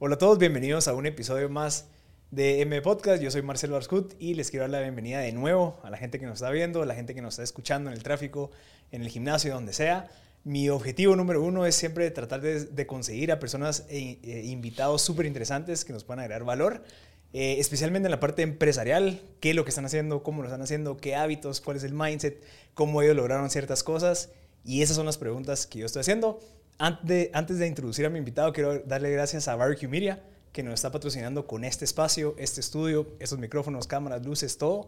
Hola a todos, bienvenidos a un episodio más de M Podcast. Yo soy Marcelo Arscut y les quiero dar la bienvenida de nuevo a la gente que nos está viendo, a la gente que nos está escuchando en el tráfico, en el gimnasio, donde sea. Mi objetivo número uno es siempre tratar de, conseguir a personas e, invitados súper interesantes que nos puedan agregar valor, eh, especialmente en la parte empresarial, qué es lo que están haciendo, cómo lo están haciendo, qué hábitos, cuál es el mindset, cómo ellos lograron ciertas cosas. Y esas son las preguntas que yo estoy haciendo. Antes de, introducir a mi invitado, quiero darle gracias a Barbecue Media, que nos está patrocinando con este espacio, este estudio, estos micrófonos, cámaras, luces, todo.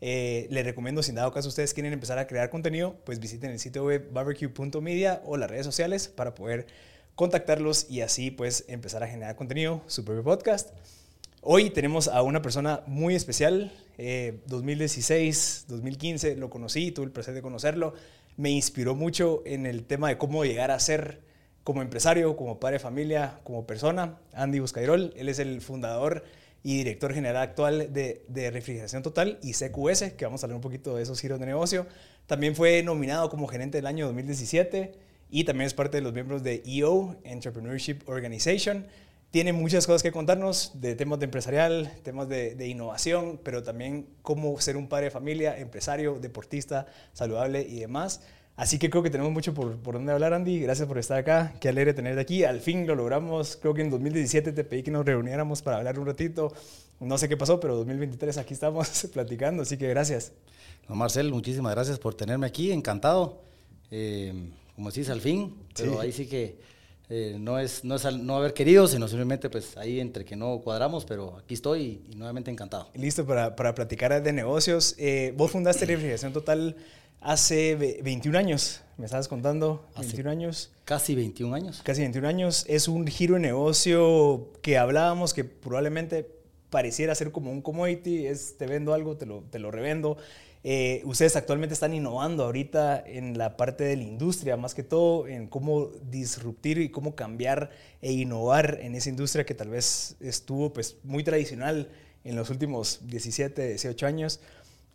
Eh, les recomiendo, si en dado caso ustedes quieren empezar a crear contenido, pues visiten el sitio web barbecue.media o las redes sociales para poder contactarlos y así pues empezar a generar contenido, su propio podcast. Hoy tenemos a una persona muy especial, 2016, eh, 2015, lo conocí, tuve el placer de conocerlo, me inspiró mucho en el tema de cómo llegar a ser como empresario, como padre de familia, como persona. Andy Buscairol, él es el fundador y director general actual de, de, Refrigeración Total y CQS, que vamos a hablar un poquito de esos giros de negocio. También fue nominado como gerente del año 2017 y también es parte de los miembros de EO, Entrepreneurship Organization tiene muchas cosas que contarnos de temas de empresarial, temas de, innovación, pero también cómo ser un padre de familia, empresario, deportista, saludable y demás. Así que creo que tenemos mucho por, por donde hablar, Andy. Gracias por estar acá. Qué alegre tenerte aquí. Al fin lo logramos. Creo que en 2017 te pedí que nos reuniéramos para hablar un ratito. No sé qué pasó, pero 2023 aquí estamos platicando. Así que gracias. No, Marcel, muchísimas gracias por tenerme aquí. Encantado. Eh, como decís, al fin. Pero ahí sí que eh, no es, no, es no haber querido, sino simplemente pues ahí entre que no cuadramos, pero aquí estoy y, nuevamente encantado. Listo para, para platicar de negocios. Eh, vos fundaste Refrigeración Total hace 21 años, me estabas contando, 21 años. Casi 21 años. Casi 21 años. Es un giro de negocio que hablábamos que probablemente pareciera ser como un commodity, es te vendo algo, te lo, te lo revendo. Eh, ustedes actualmente están innovando ahorita en la parte de la industria, más que todo en cómo disruptir y cómo cambiar e innovar en esa industria que tal vez estuvo pues, muy tradicional en los últimos 17, 18 años.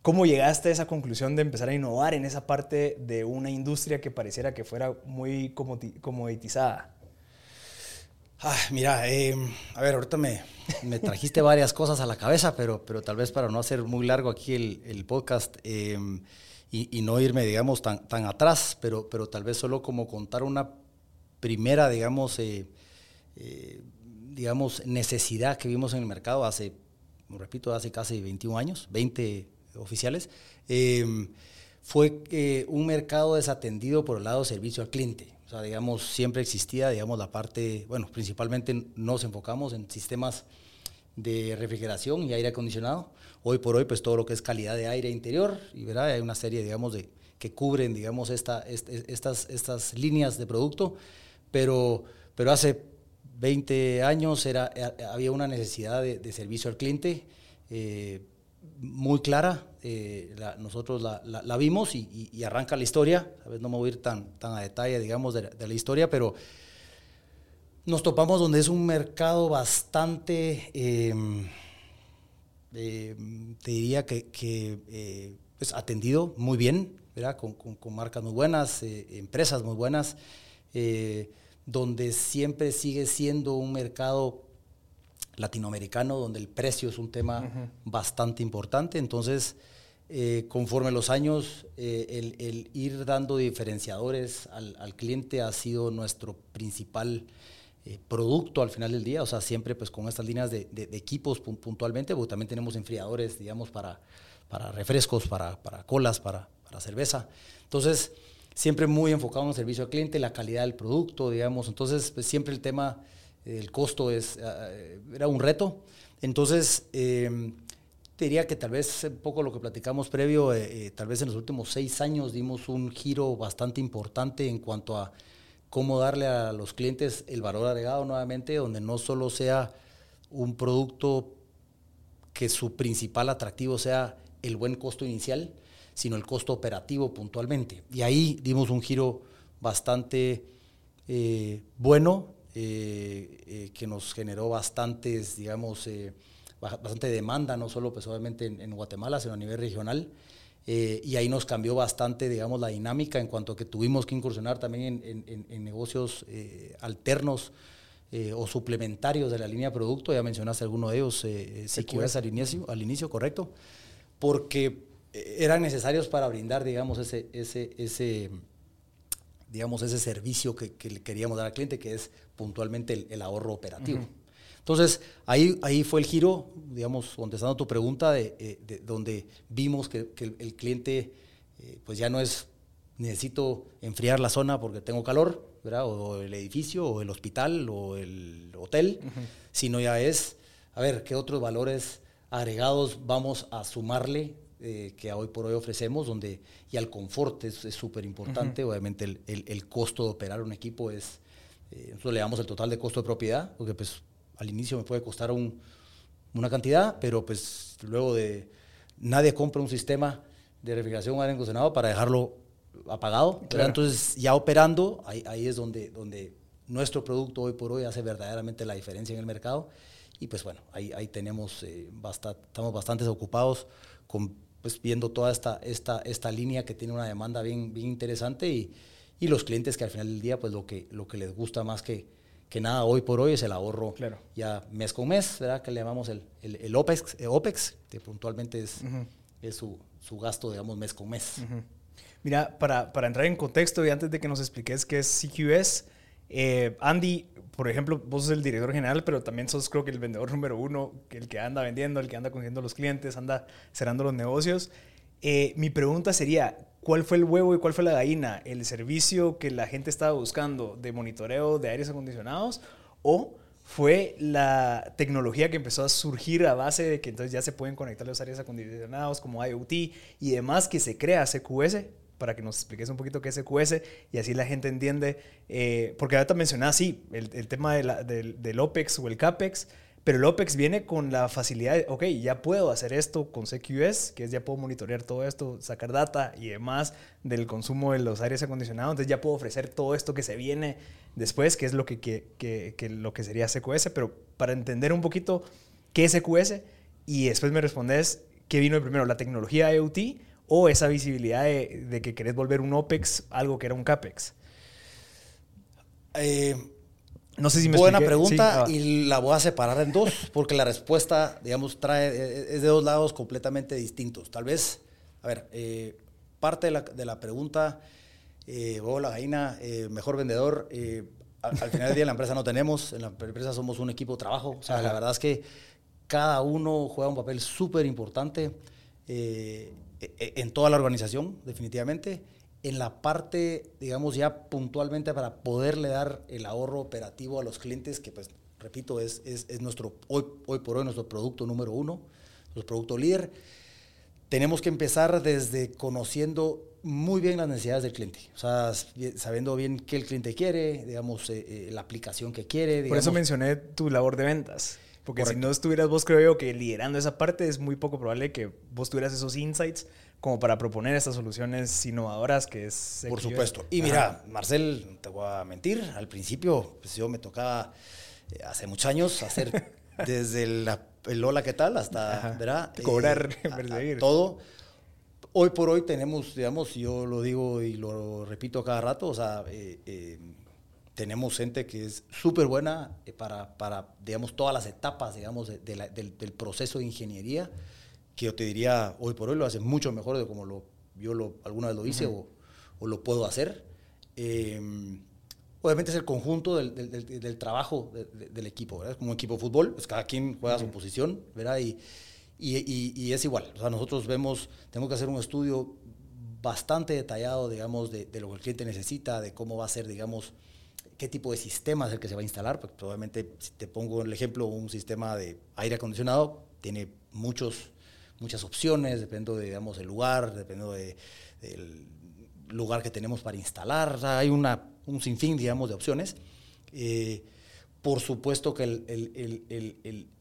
¿Cómo llegaste a esa conclusión de empezar a innovar en esa parte de una industria que pareciera que fuera muy comoditizada? Ah, mira, em, a ver, ahorita me, me, trajiste varias cosas a la cabeza, pero, pero tal vez para no hacer muy largo aquí el, el podcast em, y, y, no irme, digamos, tan, tan atrás, pero, pero tal vez solo como contar una primera, digamos, eh, eh, digamos, necesidad que vimos en el mercado hace, repito, hace casi 21 años, 20 oficiales, em, fue eh, un mercado desatendido por el lado servicio al cliente sea, digamos, siempre existía, digamos, la parte, bueno, principalmente nos enfocamos en sistemas de refrigeración y aire acondicionado. Hoy por hoy, pues todo lo que es calidad de aire interior, y ¿verdad? hay una serie, digamos, de, que cubren, digamos, esta, estas, estas líneas de producto, pero, pero hace 20 años era, había una necesidad de, servicio al cliente. Eh, muy clara, eh, nosotros la, vimos y, arranca la historia, a no me voy a ir tan, tan a detalle, digamos, de, la historia, pero nos topamos donde es un mercado bastante, em, em, te diría que, que pues atendido muy bien, ¿verdad? Con, marcas muy buenas, eh, empresas muy buenas, eh, donde siempre sigue siendo un mercado latinoamericano, donde el precio es un tema bastante importante. Entonces, eh, conforme los años, eh, el, ir dando diferenciadores al, cliente ha sido nuestro principal eh, producto al final del día. O sea, siempre pues con estas líneas de, equipos puntualmente, porque también tenemos enfriadores, digamos, para, para refrescos, para, para colas, para, para cerveza. Entonces, siempre muy enfocado en el servicio al cliente, la calidad del producto, digamos. Entonces, pues siempre el tema el costo es, eh, era un reto. Entonces, te diría que tal vez un poco lo que platicamos previo, eh, eh, tal vez en los últimos seis años dimos un giro bastante importante en cuanto a cómo darle a los clientes el valor agregado nuevamente, donde no solo sea un producto que su principal atractivo sea el buen costo inicial, sino el costo operativo puntualmente. Y ahí dimos un giro bastante bueno eh, eh, que nos generó bastantes, digamos, eh, bastante demanda, no solo pues obviamente en, Guatemala, sino a nivel regional. y ahí nos cambió bastante, digamos, la dinámica en cuanto a que tuvimos que incursionar también en, en negocios alternos eh, o suplementarios de la línea de producto, ya mencionaste alguno de ellos, eh, CQS al inicio, al inicio, correcto, porque eran necesarios para brindar, digamos, ese, ese, ese, digamos, ese servicio que, que le queríamos dar al cliente, que es puntualmente el, ahorro operativo. Entonces, ahí, ahí fue el giro, digamos, contestando tu pregunta, de, donde vimos que, que el, cliente pues ya no es necesito enfriar la zona porque tengo calor, ¿verdad? O el edificio, o el hospital, o el hotel, sino ya es, a ver, ¿qué otros valores agregados vamos a sumarle eh, que hoy por hoy ofrecemos? Donde, y al confort es súper importante, obviamente el, el, costo de operar un equipo es, eh, nosotros le damos el total de costo de propiedad, porque pues al inicio me puede costar un, una cantidad, pero pues luego de, nadie compra un sistema de refrigeración o aire acondicionado para dejarlo apagado. Entonces, ya operando, ahí, ahí, es donde, donde nuestro producto hoy por hoy hace verdaderamente la diferencia en el mercado. Y pues bueno, ahí, ahí tenemos, eh, estamos bastante ocupados con, pues, viendo toda esta, esta, esta línea que tiene una demanda bien, bien interesante y, y los clientes que al final del día, pues lo que, lo que les gusta más que, que nada hoy por hoy es el ahorro claro. ya mes con mes, ¿verdad? Que le llamamos el, el, OPEX, eh, OPEX, que puntualmente es, es su, su, gasto, digamos, mes con mes. Mira, para, para, entrar en contexto y antes de que nos expliques qué es CQS, eh, Andy, por ejemplo, vos sos el director general, pero también sos creo que el vendedor número uno, el que anda vendiendo, el que anda consiguiendo los clientes, anda cerrando los negocios. Eh, mi pregunta sería, ¿cuál fue el huevo y cuál fue la gallina? ¿El servicio que la gente estaba buscando de monitoreo de aires acondicionados o fue la tecnología que empezó a surgir a base de que entonces ya se pueden conectar los aires acondicionados como IoT y demás que se crea CQS? Para que nos expliques un poquito qué es EQS y así la gente entiende, eh, porque ahorita mencionaba, sí, el, el tema del, del, OPEX o el CAPEX, pero el OPEX viene con la facilidad de, ok, ya puedo hacer esto con CQS, que es ya puedo monitorear todo esto, sacar data y demás del consumo de los aires acondicionados, entonces ya puedo ofrecer todo esto que se viene después, que es lo que, que, que, que lo que sería CQS, pero para entender un poquito qué es EQS y después me respondes qué vino primero, la tecnología IoT o esa visibilidad de, que querés volver un OPEX algo que era un CAPEX? Eh, no sé si me Buena pregunta y la voy a separar en dos porque la respuesta, digamos, trae, es de dos lados completamente distintos. Tal vez, a ver, eh, parte de la, de la pregunta, eh, la gallina, eh, mejor vendedor, al, final del día en la empresa no tenemos, en la empresa somos un equipo de trabajo. O sea, la verdad es que cada uno juega un papel súper importante. E, e, en toda la organización, definitivamente. En la parte, digamos, ya puntualmente para poderle dar el ahorro operativo a los clientes, que pues, repito, es, es, nuestro, hoy, hoy por hoy, nuestro producto número uno, nuestro producto líder. Tenemos que empezar desde conociendo muy bien las necesidades del cliente, o sea, sabiendo bien qué el cliente quiere, digamos, eh, eh, la aplicación que quiere. Por eso mencioné tu labor de ventas. Porque si no estuvieras vos, creo yo, que liderando esa parte, es muy poco probable que vos tuvieras esos insights como para proponer estas soluciones innovadoras que es... Por supuesto. Y mira, Marcel, te voy a mentir, al principio pues yo me tocaba eh, hace muchos años hacer desde el hola, ¿qué tal? hasta, ¿verdad? Cobrar, eh, todo. Hoy por hoy tenemos, digamos, yo lo digo y lo repito cada rato, o sea, eh, tenemos gente que es súper buena eh, para, para, digamos, todas las etapas, digamos, de, del, proceso de ingeniería, que yo te diría, hoy por hoy lo hace mucho mejor de como lo, yo lo, alguna vez lo hice o, o, lo puedo hacer. Em, obviamente es el conjunto del, del trabajo del equipo, ¿verdad? Como un equipo de fútbol, pues cada quien juega su posición, ¿verdad? Y, y, y, es igual, o sea, nosotros vemos, tenemos que hacer un estudio bastante detallado, digamos, de, de lo que el cliente necesita, de cómo va a ser, digamos, qué tipo de sistema es el que se va a instalar. Pues probablemente, si te pongo el ejemplo, un sistema de aire acondicionado tiene muchos, muchas opciones, dependiendo de, digamos, el lugar, dependiendo de, del lugar que tenemos para instalar. hay una, un sinfín, digamos, de opciones. Eh, por supuesto que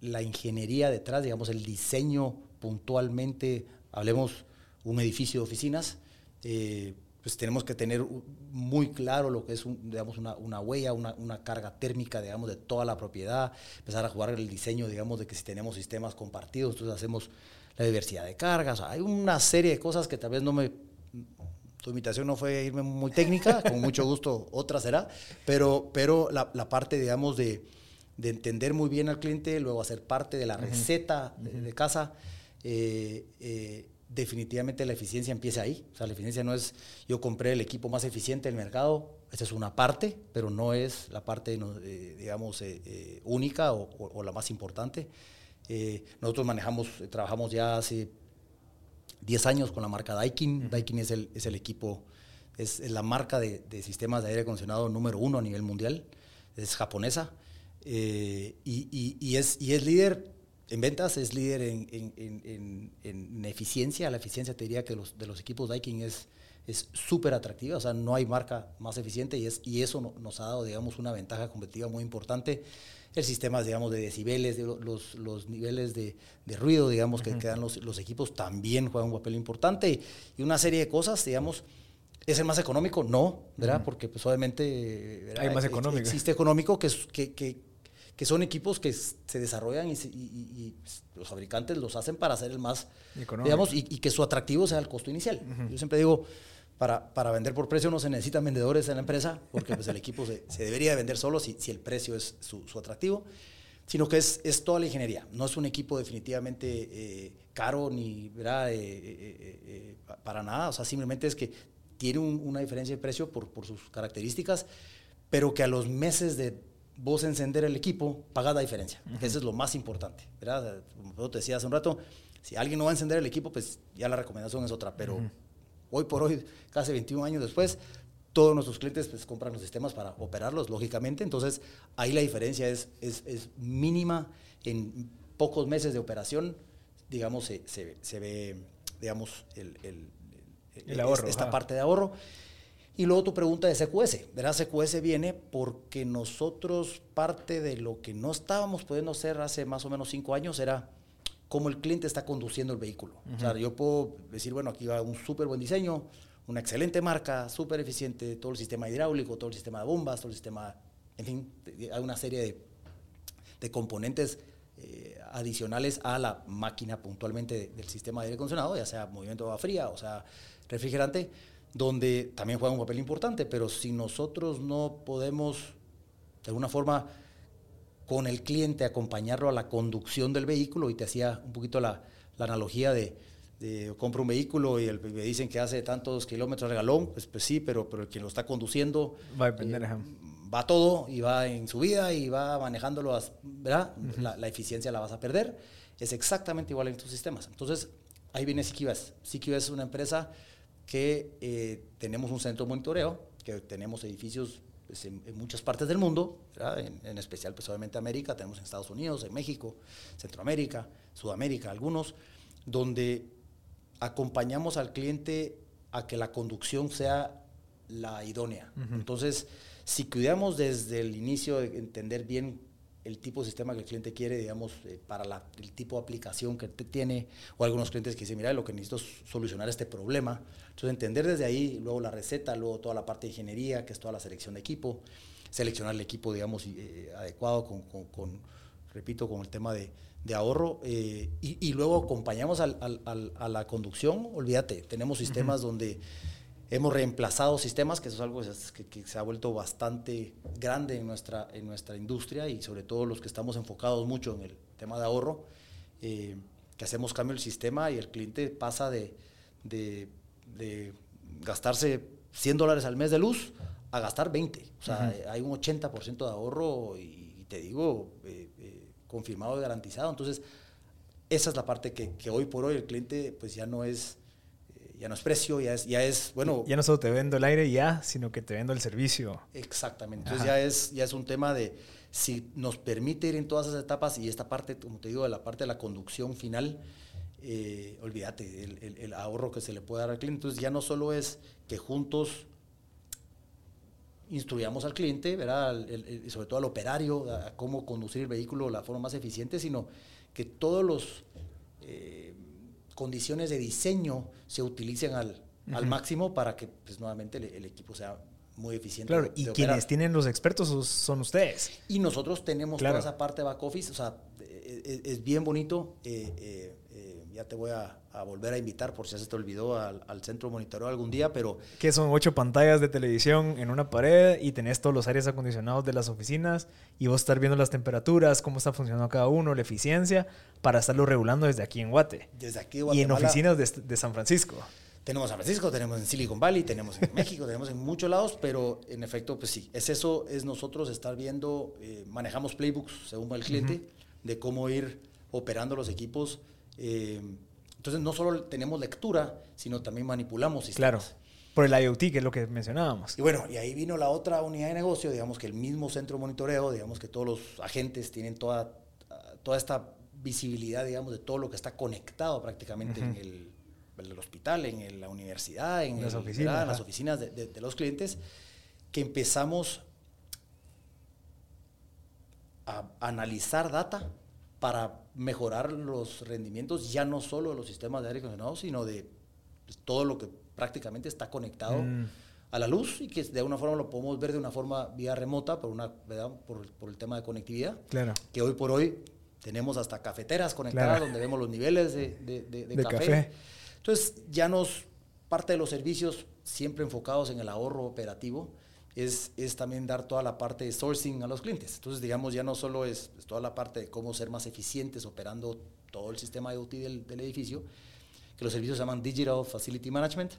la ingeniería detrás, digamos, el diseño puntualmente, hablemos un edificio de oficinas, eh, pues tenemos que tener muy claro lo que es digamos, una, una huella, una, una, carga térmica digamos, de toda la propiedad, empezar a jugar el diseño digamos, de que si tenemos sistemas compartidos, entonces hacemos la diversidad de cargas. hay una serie de cosas que tal vez no me... Tu invitación no fue irme muy técnica, con mucho gusto otra será, pero, pero la, la parte, digamos, de, de entender muy bien al cliente, luego hacer parte de la receta de, casa. Eh, eh, definitivamente la eficiencia empieza ahí. O sea, la eficiencia no es yo compré el equipo más eficiente del mercado, esa es una parte, pero no es la parte, digamos, única o, la más importante. nosotros manejamos, trabajamos ya hace 10 años con la marca Daikin. Daikin es el, es el equipo, es, la marca de, sistemas de aire acondicionado número uno a nivel mundial. Es japonesa eh, y, y, es, y es líder en ventas, es líder en, en, en, eficiencia. La eficiencia te diría que los, de los equipos Daikin es es súper atractiva, o sea, no hay marca más eficiente y, es, y eso nos ha dado, digamos, una ventaja competitiva muy importante el sistema, digamos, de decibeles, de los, los niveles de, de, ruido, digamos, que, quedan los, los, equipos también juegan un papel importante y, una serie de cosas, digamos, ¿Es el más económico? No, ¿verdad? Porque pues obviamente... Hay más económico. Existe económico que, que, que, que, son equipos que se desarrollan y, y, los fabricantes los hacen para hacer el más... Económico. Digamos, y, que su atractivo sea el costo inicial. Yo siempre digo, para, para, vender por precio no se necesitan vendedores en la empresa, porque pues, el equipo se, se, debería vender solo si, si el precio es su, su, atractivo, sino que es, es, toda la ingeniería. No es un equipo definitivamente eh, caro ni. Eh, eh, para nada, o sea, simplemente es que tiene una diferencia de precio por, por sus características, pero que a los meses de vos encender el equipo, paga la diferencia. Eso es lo más importante. ¿verdad? Como te decía hace un rato, si alguien no va a encender el equipo, pues ya la recomendación es otra, pero hoy por hoy, casi 21 años después, todos nuestros clientes pues, compran los sistemas para operarlos, lógicamente. Entonces, ahí la diferencia es, es, es mínima. En pocos meses de operación, digamos, se, se, se ve, digamos, el, el, el ahorro, esta parte de ahorro. Y luego tu pregunta de CQS. Verás, CQS viene porque nosotros parte de lo que no estábamos pudiendo hacer hace más o menos cinco años era cómo el cliente está conduciendo el vehículo. O sea, yo puedo decir, bueno, aquí va un súper buen diseño, una excelente marca, súper eficiente, todo el sistema hidráulico, todo el sistema de bombas, todo el sistema, en fin, hay una serie de, de componentes eh, adicionales a la máquina puntualmente del sistema de aire acondicionado, ya sea movimiento de agua fría o sea refrigerante, donde también juega un papel importante, pero si nosotros no podemos de alguna forma con el cliente, acompañarlo a la conducción del vehículo y te hacía un poquito la, la analogía de, de, compro un vehículo y el, me dicen que hace tantos kilómetros de galón, pues, pues sí, pero, pero el quien lo está conduciendo va a eh, va todo y va en su vida y va manejándolo, ¿verdad? la, la, eficiencia la vas a perder. Es exactamente igual en tus sistemas. Entonces, ahí viene CQS. CQS es una empresa que eh, tenemos un centro de monitoreo, que tenemos edificios pues, en, muchas partes del mundo, en, especial pues obviamente América, tenemos en Estados Unidos, en México, Centroamérica, Sudamérica, algunos, donde acompañamos al cliente a que la conducción sea la idónea. Entonces, si cuidamos desde el inicio de entender bien el tipo de sistema que el cliente quiere, digamos, eh, para el tipo de aplicación que tiene, o algunos clientes que dicen, mira, lo que necesito es solucionar este problema. Entonces, entender desde ahí, luego la receta, luego toda la parte de ingeniería, que es toda la selección de equipo, seleccionar el equipo, digamos, eh, adecuado con, con, repito, con el tema de, de ahorro, eh, y, luego acompañamos al, al, a la conducción, olvídate, tenemos sistemas donde Hemos reemplazado sistemas, que eso es algo que, se ha vuelto bastante grande en nuestra, en nuestra industria y sobre todo los que estamos enfocados mucho en el tema de ahorro, eh, que hacemos cambio del sistema y el cliente pasa de, de, gastarse 100 dólares al mes de luz a gastar 20. O sea, hay un 80% de ahorro y, te digo, eh, eh, confirmado y garantizado. Entonces, esa es la parte que, que hoy por hoy el cliente pues ya no es ya no es precio, ya es, ya es, bueno... Ya no solo te vendo el aire ya, sino que te vendo el servicio. Exactamente. Entonces ya es, ya es un tema de si nos permite ir en todas esas etapas y esta parte, como te digo, de la parte de la conducción final, eh, olvídate, el, el, ahorro que se le puede dar al cliente. Entonces ya no solo es que juntos instruyamos al cliente, ¿verdad? sobre todo al operario, a cómo conducir el vehículo de la forma más eficiente, sino que todos los... Eh, condiciones de diseño se utilicen al, al máximo para que pues, nuevamente el, equipo sea muy eficiente. Claro, y quienes tienen los expertos son ustedes. Y nosotros tenemos toda esa parte de back office, o sea, e, e, es, bien bonito. Eh, eh, ya te voy a, volver a invitar por si se te olvidó al, centro monitoreo algún día, pero... Que son ocho pantallas de televisión en una pared y tenés todos los aires acondicionados de las oficinas y vos estar viendo las temperaturas, cómo está funcionando cada uno, la eficiencia, para estarlo regulando desde aquí en Guate. Desde aquí Y en oficinas de, San Francisco. Tenemos San Francisco, tenemos en Silicon Valley, tenemos en México, tenemos en muchos lados, pero en efecto, pues sí, es eso, es nosotros estar viendo, eh, manejamos playbooks según va el cliente, de cómo ir operando los equipos eh, entonces no solo tenemos lectura, sino también manipulamos sistemas. Claro, por el IoT, que es lo que mencionábamos. Y bueno, y ahí vino la otra unidad de negocio, digamos que el mismo centro de monitoreo, digamos que todos los agentes tienen toda, toda esta visibilidad, digamos, de todo lo que está conectado prácticamente en, el, hospital, en la universidad, en, las, oficinas, las oficinas de los clientes, que empezamos a analizar data para mejorar los rendimientos ya no solo de los sistemas de aire acondicionado, sino de todo lo que prácticamente está conectado mm. a la luz y que de alguna forma lo podemos ver de una forma vía remota por, una, por, por el tema de conectividad. Claro. Que hoy por hoy tenemos hasta cafeteras conectadas donde vemos los niveles de, de, café. Entonces ya nos, parte de los servicios siempre enfocados en el ahorro operativo, es, es, también dar toda la parte de sourcing a los clientes. Entonces, digamos, ya no solo es, toda la parte de cómo ser más eficientes operando todo el sistema IoT del, del, edificio, que los servicios se llaman Digital Facility Management,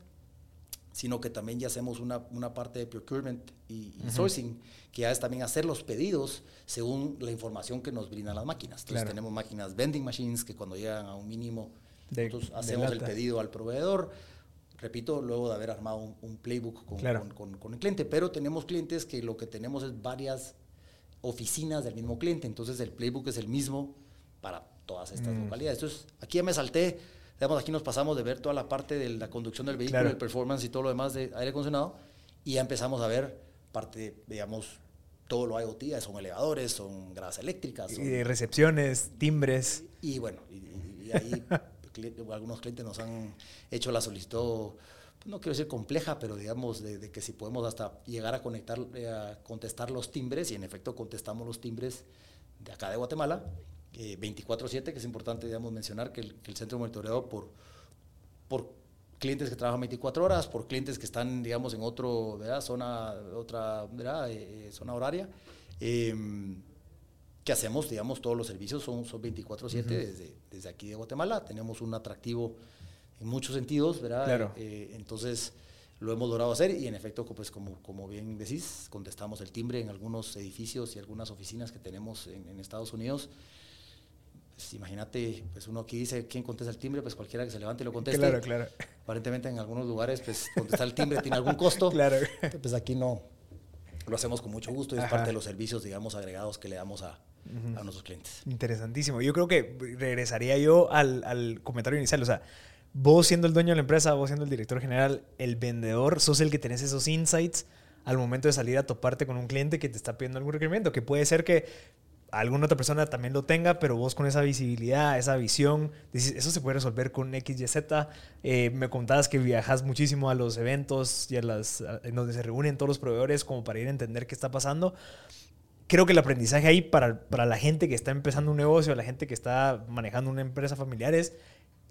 sino que también ya hacemos una, una parte de procurement y, sourcing, que ya es también hacer los pedidos según la información que nos brindan las máquinas. Entonces, tenemos máquinas vending machines que cuando llegan a un mínimo, nosotros hacemos el pedido al proveedor repito, luego de haber armado un, playbook con, el cliente, pero tenemos clientes que lo que tenemos es varias oficinas del mismo cliente, entonces el playbook es el mismo para todas estas mm. localidades. Entonces, aquí ya me salté, digamos, aquí nos pasamos de ver toda la parte de la conducción del vehículo, el performance y todo lo demás de aire acondicionado, y ya empezamos a ver parte, digamos, todo lo IoT, son elevadores, son gradas eléctricas. y recepciones, timbres. Y, bueno, y ahí algunos clientes nos han hecho la solicitud, no quiero decir compleja, pero digamos de, que si podemos hasta llegar a conectar, eh, a contestar los timbres, y en efecto contestamos los timbres de acá de Guatemala, 24/7, eh, que es importante digamos, mencionar que el, centro de monitoreo por, por clientes que trabajan 24 horas, por clientes que están, digamos, en otro, zona, otra eh, zona horaria. Que hacemos, digamos, todos los servicios son, son 24/7 desde, desde aquí de Guatemala. Tenemos un atractivo en muchos sentidos, ¿verdad? Claro. Eh, entonces, lo hemos logrado hacer y en efecto, pues como, como bien decís, contestamos el timbre en algunos edificios y algunas oficinas que tenemos en, Estados Unidos. Pues, imagínate, pues uno aquí dice, ¿quién contesta el timbre? Pues cualquiera que se levante y lo conteste. Claro, claro. Aparentemente en algunos lugares, pues contestar el timbre tiene algún costo. Claro. Pues aquí no. Lo hacemos con mucho gusto y es parte de los servicios, digamos, agregados que le damos a, a nuestros clientes. Interesantísimo. Yo creo que regresaría yo al, al, comentario inicial. O sea, vos siendo el dueño de la empresa, vos siendo el director general, el vendedor, sos el que tenés esos insights al momento de salir a toparte con un cliente que te está pidiendo algún requerimiento, que puede ser que alguna otra persona también lo tenga, pero vos con esa visibilidad, esa visión, dices, eso se puede resolver con X, Y, Z. Eh, me contabas que viajas muchísimo a los eventos y a las, en donde se reúnen todos los proveedores como para ir a entender qué está pasando creo que el aprendizaje ahí para, para, la gente que está empezando un negocio, la gente que está manejando una empresa familiar es,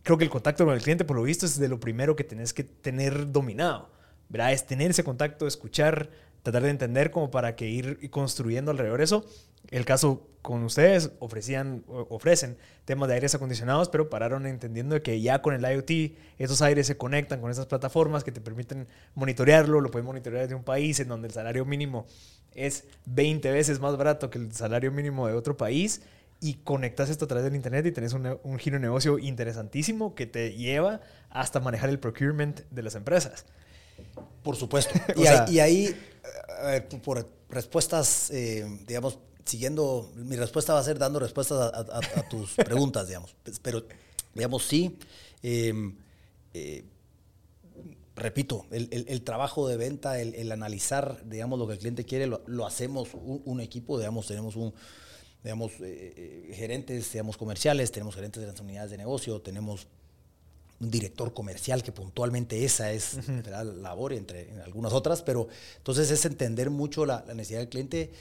creo que el contacto con el cliente, por lo visto, es de lo primero que tenés que tener dominado. ¿verdad? Es tener ese contacto, escuchar, tratar de entender como para que ir construyendo alrededor de eso. El caso con ustedes ofrecían, ofrecen temas de aires acondicionados, pero pararon entendiendo que ya con el IoT esos aires se conectan con esas plataformas que te permiten monitorearlo, lo pueden monitorear desde un país en donde el salario mínimo es 20 veces más barato que el salario mínimo de otro país y conectas esto a través del internet y tenés un, un giro de negocio interesantísimo que te lleva hasta manejar el procurement de las empresas. Por supuesto. y, ahí, por respuestas, eh, digamos, siguiendo, mi respuesta va a ser dando respuestas a, tus preguntas, digamos. Pero, digamos, sí. Em, eh, repito, el, trabajo de venta, el, analizar, digamos, lo que el cliente quiere, lo, hacemos un, equipo, digamos, tenemos un, digamos, eh, eh, gerentes, digamos, comerciales, tenemos gerentes de las unidades de negocio, tenemos un director comercial que puntualmente esa es la labor entre algunas otras, pero entonces es entender mucho la, necesidad del cliente.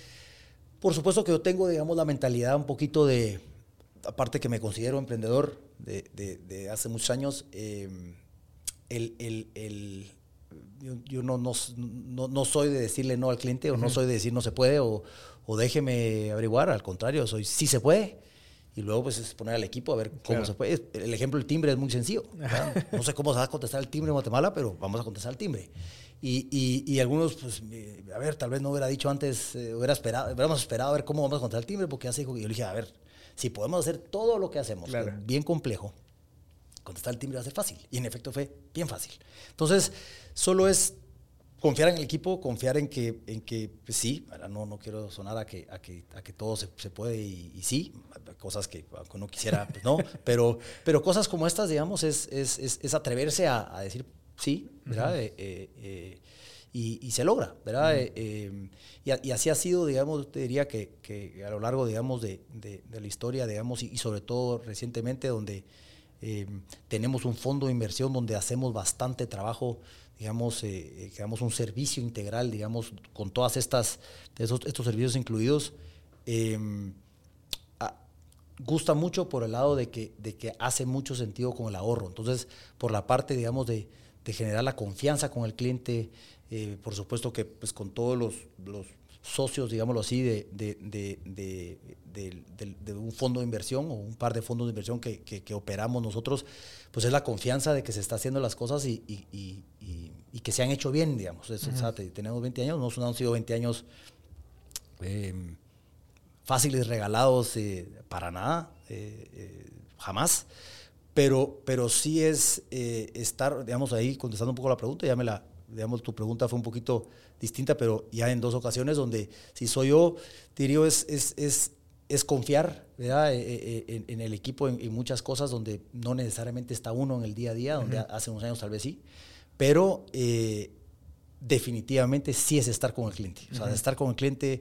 Por supuesto que yo tengo, digamos, la mentalidad un poquito de, aparte que me considero emprendedor de, hace muchos años, em, el, yo, no, no, no, soy de decirle no al cliente o no soy de decir no se puede o, o déjeme averiguar, al contrario, soy sí se puede. Y luego pues es poner al equipo a ver cómo se puede. El ejemplo del timbre es muy sencillo. No sé cómo se va a contestar el timbre en Guatemala, pero vamos a contestar el timbre. Y, y, algunos, pues, a ver, tal vez no hubiera dicho antes, eh, hubiera esperado, hubiéramos esperado a ver cómo vamos a contestar el timbre, porque hace, yo le dije, a ver, si podemos hacer todo lo que hacemos, bien complejo, contestar el timbre va a ser fácil. Y en efecto fue bien fácil. Entonces, solo es confiar en el equipo, confiar en que, en que pues sí, no, no quiero sonar a que, a que, a que todo se, se puede y, sí, cosas que uno quisiera, pues no, pero, pero cosas como estas, digamos, es, es, es, atreverse a, a, decir sí, ¿verdad? Eh, eh, y, se logra, ¿verdad? Eh, y, así ha sido, digamos, te diría que, que a lo largo, digamos, de, de, la historia, digamos, y, sobre todo recientemente, donde tenemos un fondo de inversión donde hacemos bastante trabajo, digamos, eh, digamos un servicio integral, digamos, con todas estas, estos servicios incluidos. gusta mucho por el lado de que, de que hace mucho sentido con el ahorro. Entonces, por la parte, digamos, de, generar la confianza con el cliente, eh, por supuesto que pues, con todos los, socios, digámoslo así, de, de, un fondo de inversión o un par de fondos de inversión que, que, operamos nosotros, pues es la confianza de que se está haciendo las cosas y, y, y, y que se han hecho bien, digamos. Eso, tenemos 20 años, no han sido 20 años eh, fáciles, regalados, eh, para nada, jamás pero, pero sí es eh, estar, digamos, ahí contestando un poco la pregunta, ya me la, digamos, tu pregunta fue un poquito distinta, pero ya en dos ocasiones donde si soy yo, diría, es, es, es, es confiar ¿verdad? Eh, eh, en, el equipo en, muchas cosas donde no necesariamente está uno en el día a día, donde hace unos años tal vez sí, pero definitivamente sí es estar con el cliente. O sea, estar con el cliente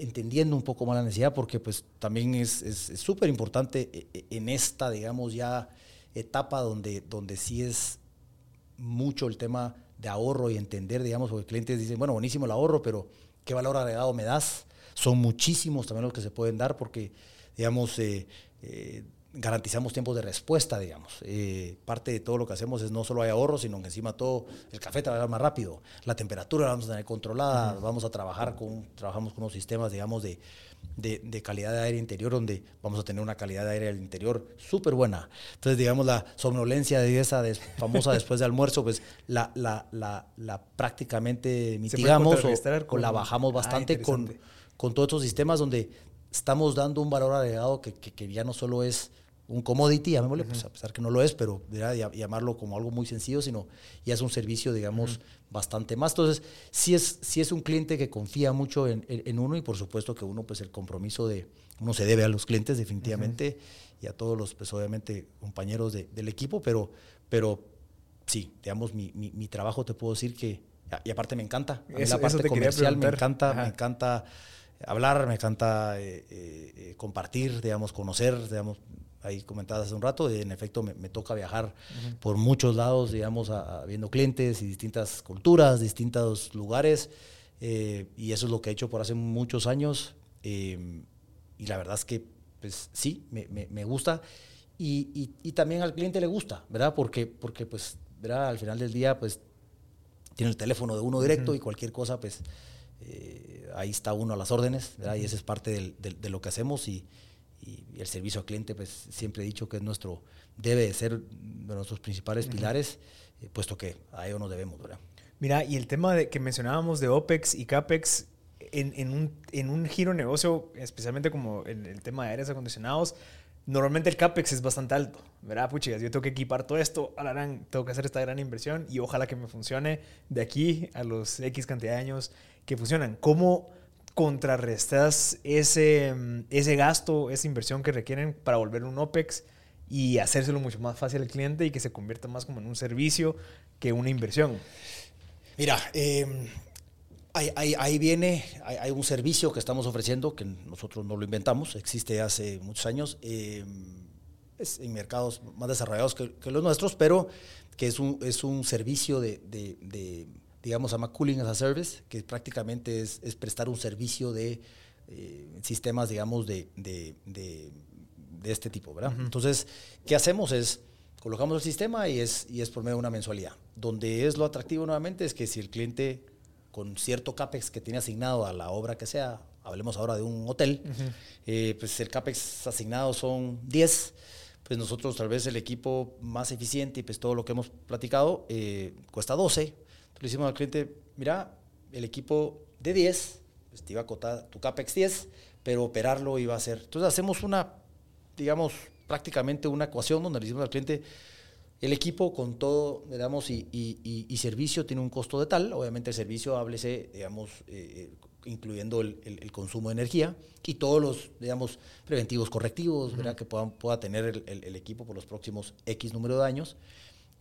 entendiendo un poco más la necesidad, porque pues también es súper importante eh, eh, en esta, digamos, ya etapa donde, donde sí es mucho el tema de ahorro y entender, digamos, porque clientes dicen, bueno, buenísimo el ahorro, pero ¿qué valor agregado me das? Son muchísimos también los que se pueden dar porque, digamos, eh, garantizamos tiempos de respuesta, digamos. Eh, parte de todo lo que hacemos es no solo hay ahorro, sino que encima todo, el café trabaja más rápido, la temperatura la vamos a tener controlada, vamos a trabajar con, trabajamos con unos sistemas, digamos, de, de, calidad de aire interior, donde vamos a tener una calidad de aire al interior súper buena. Entonces, digamos, la somnolencia de esa famosa después de almuerzo, pues la, la, la, la prácticamente mitigamos o, la bajamos ah, bastante con, con todos estos sistemas donde estamos dando un valor agregado que, que, que ya no solo es un commodity, llamémosle, pues a pesar que no lo es, pero llamarlo como algo muy sencillo, sino ya es un servicio, digamos, bastante más. Entonces, sí es, sí es un cliente que confía mucho en, en, uno y por supuesto que uno, pues el compromiso de, uno se debe a los clientes definitivamente y a todos los, pues obviamente, compañeros de, del equipo, pero, pero sí, digamos, mi, mi, mi, trabajo te puedo decir que, y aparte me encanta, a mí la parte comercial me encanta, me encanta hablar, me encanta eh, eh, eh, compartir, digamos, conocer, digamos, ahí comentadas hace un rato, en efecto me, toca viajar por muchos lados, digamos, viendo clientes y distintas culturas, distintos lugares, eh, y eso es lo que he hecho por hace muchos años, eh, y la verdad es que, pues sí, me, me, gusta, y, y, también al cliente le gusta, ¿verdad? Porque, porque pues, ¿verdad? Al final del día, pues, tiene el teléfono de uno directo y cualquier cosa, pues, eh, ahí está uno a las órdenes, ¿verdad? Y eso es parte del, de lo que hacemos y y, el servicio al cliente, pues siempre he dicho que es nuestro, debe de ser de nuestros principales pilares, eh, puesto que a ello nos debemos, ¿verdad? Mira, y el tema de, que mencionábamos de OPEX y CAPEX, en, en, un, en un giro negocio, especialmente como en el tema de aires acondicionados, normalmente el CAPEX es bastante alto, ¿verdad? Puchigas, yo tengo que equipar todo esto, alarán, tengo que hacer esta gran inversión y ojalá que me funcione de aquí a los X cantidad de años que funcionan. ¿Cómo contrarrestas ese, ese gasto, esa inversión que requieren para volver un OPEX y hacérselo mucho más fácil al cliente y que se convierta más como en un servicio que una inversión? Mira, em, ahí, viene, hay, un servicio que estamos ofreciendo que nosotros no lo inventamos, existe hace muchos años, em, es en mercados más desarrollados que, los nuestros, pero que es un, es un servicio de digamos, a llama Cooling as a Service, que prácticamente es, prestar un servicio de sistemas, digamos, de, de, este tipo, ¿verdad? Entonces, ¿qué hacemos? Es, colocamos el sistema y es, y es por medio de una mensualidad. Donde es lo atractivo nuevamente es que si el cliente con cierto CAPEX que tiene asignado a la obra que sea, hablemos ahora de un hotel, eh, pues el CAPEX asignado son 10, pues nosotros tal vez el equipo más eficiente y pues todo lo que hemos platicado eh, cuesta 12. Le decimos al cliente, mira, el equipo de 10, pues te iba a cotar tu CAPEX 10, pero operarlo iba a ser. Entonces hacemos una, digamos, prácticamente una ecuación donde le decimos al cliente, el equipo con todo, digamos, y, y, servicio tiene un costo de tal, obviamente el servicio, háblese, digamos, eh, incluyendo el, el, consumo de energía y todos los, digamos, preventivos correctivos, ¿verdad? Que pueda tener el, el, equipo por los próximos X número de años.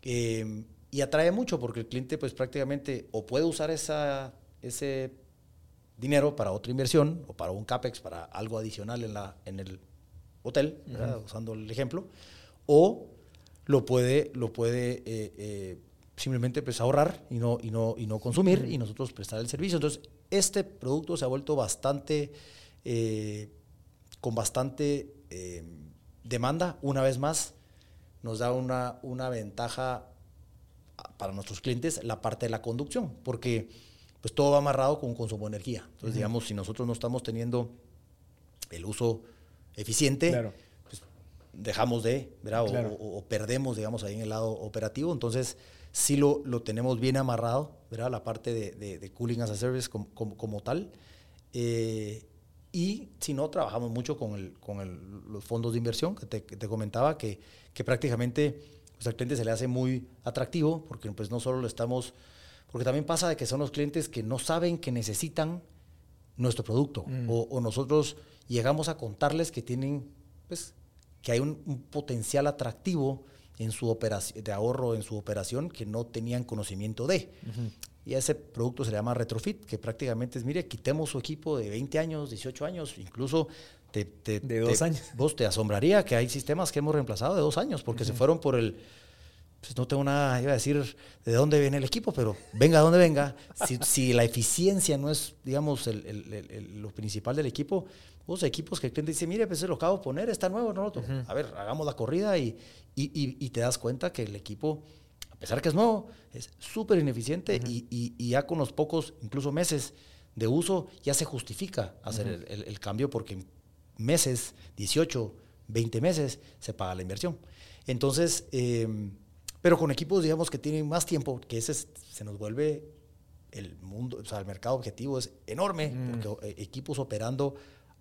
Eh, y atrae mucho porque el cliente, pues prácticamente, o puede usar esa, ese dinero para otra inversión o para un CAPEX, para algo adicional en, la, en el hotel, usando el ejemplo, o lo puede, lo puede eh, eh, simplemente pues, ahorrar y no, y, no, y no consumir y nosotros prestar el servicio. Entonces, este producto se ha vuelto bastante, eh, con bastante demanda. Una vez más, nos da una, una ventaja para nuestros clientes la parte de la conducción, porque pues todo va amarrado con consumo de energía. Entonces, digamos, si nosotros no estamos teniendo el uso eficiente, claro dejamos de, ¿verdad? O, perdemos, digamos, ahí en el lado operativo. Entonces, sí lo, lo tenemos bien amarrado, ¿verdad? La parte de, de, cooling as a service como, como, tal. Eh, y si no, trabajamos mucho con, el, con el, los fondos de inversión que te, te comentaba, que, que prácticamente pues, al cliente se le hace muy atractivo, porque pues no solo lo estamos, porque también pasa de que son los clientes que no saben que necesitan nuestro producto, mm. o, o, nosotros llegamos a contarles que tienen pues que hay un, potencial atractivo en su operación, de ahorro en su operación que no tenían conocimiento de. Y ese producto se llama Retrofit, que prácticamente es, mire, quitemos su equipo de 20 años, 18 años, incluso te, de dos años. Vos te asombraría que hay sistemas que hemos reemplazado de dos años, porque se fueron por el, pues no tengo nada, iba a decir de dónde viene el equipo, pero venga donde venga, si, si la eficiencia no es, digamos, lo principal del equipo, los equipos que el cliente dice, mire, pues se lo acabo de poner, está nuevo, no A ver, hagamos la corrida y, y, te das cuenta que el equipo, a pesar que es nuevo, es súper ineficiente y, ya con los pocos, incluso meses de uso, ya se justifica hacer el, cambio porque meses, 18, 20 meses, se paga la inversión. Entonces, em, pero con equipos, digamos, que tienen más tiempo, que ese se nos vuelve el mundo, o sea, el mercado objetivo es enorme, mm. porque eh, equipos operando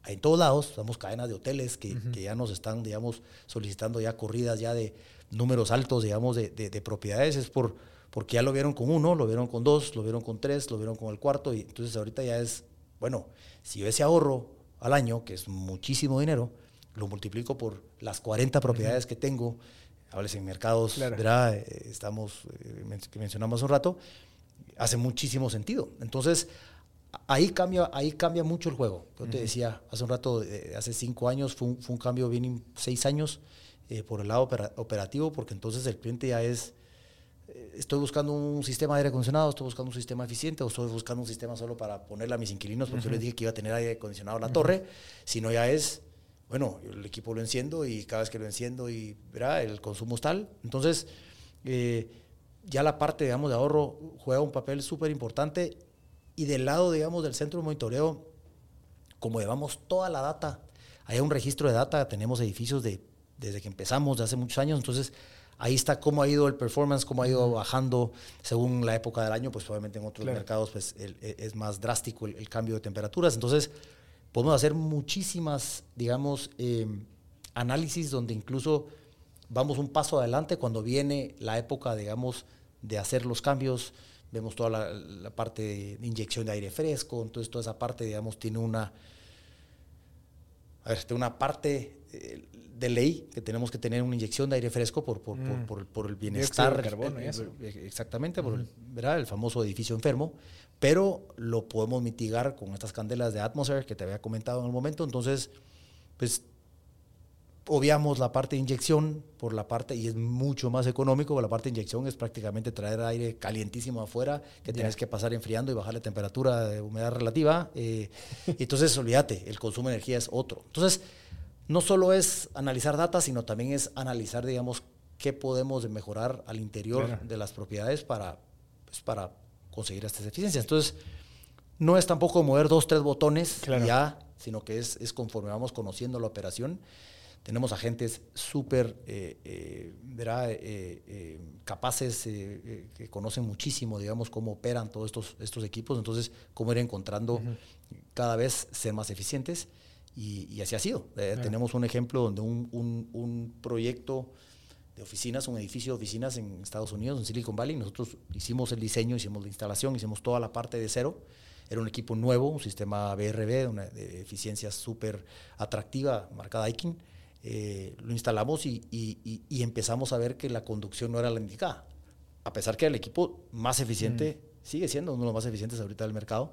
en todos lados, somos cadenas de hoteles que, que, ya nos están, digamos, solicitando ya corridas ya de números altos, digamos, de, de, propiedades, es por, porque ya lo vieron con uno, lo vieron con dos, lo vieron con tres, lo vieron con el cuarto, y entonces ahorita ya es, bueno, si yo ese ahorro al año, que es muchísimo dinero, lo multiplico por las 40 propiedades que tengo, hables en mercados, ¿verdad? Eh, estamos, eh, que mencionamos un rato, hace muchísimo sentido. Entonces, ahí cambia, ahí cambia mucho el juego. Yo te decía hace un rato, hace cinco años, fue un, fue un, cambio bien, seis años eh, por el lado operativo, porque entonces el cliente ya es, eh, estoy buscando un sistema de aire acondicionado, estoy buscando un sistema eficiente, o estoy buscando un sistema solo para ponerle a mis inquilinos, porque yo les dije que iba a tener aire acondicionado en la torre, sino ya es, bueno, el equipo lo enciendo y cada vez que lo enciendo y verá, el consumo es tal. Entonces, eh, ya la parte, digamos, de ahorro juega un papel súper importante y del lado, digamos, del centro de monitoreo, como llevamos toda la data, hay un registro de data, tenemos edificios de, desde que empezamos, de hace muchos años, entonces ahí está cómo ha ido el performance, cómo ha ido bajando según la época del año, pues obviamente en otros mercados pues, e, es más drástico el, cambio de temperaturas. Entonces, podemos hacer muchísimas, digamos, em, análisis donde incluso vamos un paso adelante cuando viene la época, digamos, de hacer los cambios. Vemos toda la, parte de inyección de aire fresco, entonces toda esa parte, digamos, tiene una, a ver, tiene una parte eh, de ley que tenemos que tener una inyección de aire fresco por, por, por, por mm. el bienestar. carbono, eso. Exactamente, por el, ¿verdad? el famoso edificio enfermo, pero lo podemos mitigar con estas candelas de atmosphere que te había comentado en el momento, entonces, pues obviamos la parte de inyección por la parte, y es mucho más económico, la parte de inyección es prácticamente traer aire calientísimo afuera, que tienes que pasar enfriando y bajar la temperatura de humedad relativa. Eh, entonces, olvídate, el consumo de energía es otro. Entonces, no solo es analizar datos, sino también es analizar, digamos, qué podemos mejorar al interior de las propiedades para, pues, para conseguir estas eficiencias. Entonces, no es tampoco mover dos, tres botones ya, sino que es, es conforme vamos conociendo la operación tenemos agentes súper eh, eh, eh, capaces, que conocen muchísimo, digamos, cómo operan todos estos, estos equipos, entonces cómo ir encontrando cada vez ser más eficientes. Y, así ha sido. Tenemos un ejemplo donde un, un, proyecto de oficinas, un edificio de oficinas en Estados Unidos, en Silicon Valley, nosotros hicimos el diseño, hicimos la instalación, hicimos toda la parte de cero. Era un equipo nuevo, un sistema BRB, una de eficiencia súper atractiva, marcada Daikin eh, lo instalamos y, empezamos a ver que la conducción no era la indicada. A pesar que el equipo más eficiente, mm. sigue siendo uno de los más eficientes ahorita del mercado,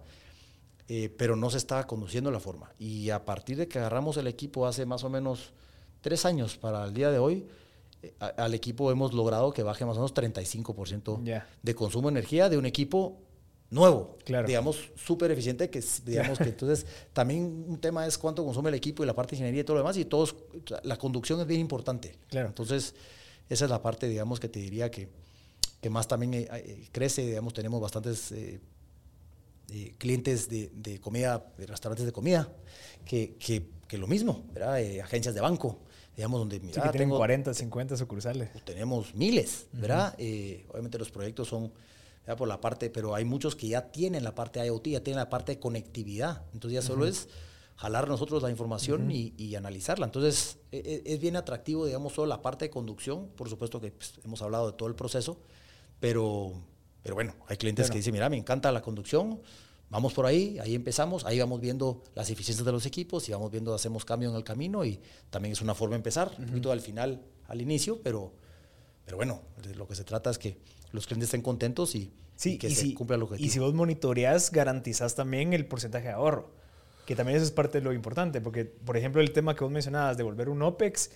eh, pero no se estaba conduciendo de la forma. Y a partir de que agarramos el equipo hace más o menos tres años para el día de hoy, eh, al equipo hemos logrado que baje más o menos 35% de consumo de energía de un equipo nuevo, claro. digamos, súper eficiente, que digamos que entonces también un tema es cuánto consume el equipo y la parte de ingeniería y todo lo demás, y todos, la conducción es bien importante. Claro. Entonces, esa es la parte, digamos, que te diría que, que más también eh, eh, crece, digamos, tenemos bastantes eh, clientes de, de, comida, de restaurantes de comida, que, que, que lo mismo, ¿verdad? agencias de banco, digamos, donde... Mira, sí, que tienen 40, 50 sucursales. Tenemos miles, ¿verdad? obviamente los proyectos son por la parte, pero hay muchos que ya tienen la parte IoT, ya tienen la parte de conectividad. Entonces ya solo es jalar nosotros la información y, analizarla. Entonces e, e, es, bien atractivo, digamos, solo la parte de conducción. Por supuesto que pues, hemos hablado de todo el proceso, pero, pero bueno, hay clientes que dicen, mira, me encanta la conducción, vamos por ahí, ahí empezamos, ahí vamos viendo las eficiencias de los equipos y vamos viendo, hacemos cambio en el camino y también es una forma de empezar, un poquito al final, al inicio, pero, pero bueno, lo que se trata es que los clientes estén contentos y, que se cumpla el objetivo. Y si vos monitoreas, garantizás también el porcentaje de ahorro, que también eso es parte de lo importante, porque, por ejemplo, el tema que vos mencionabas de volver un OPEX,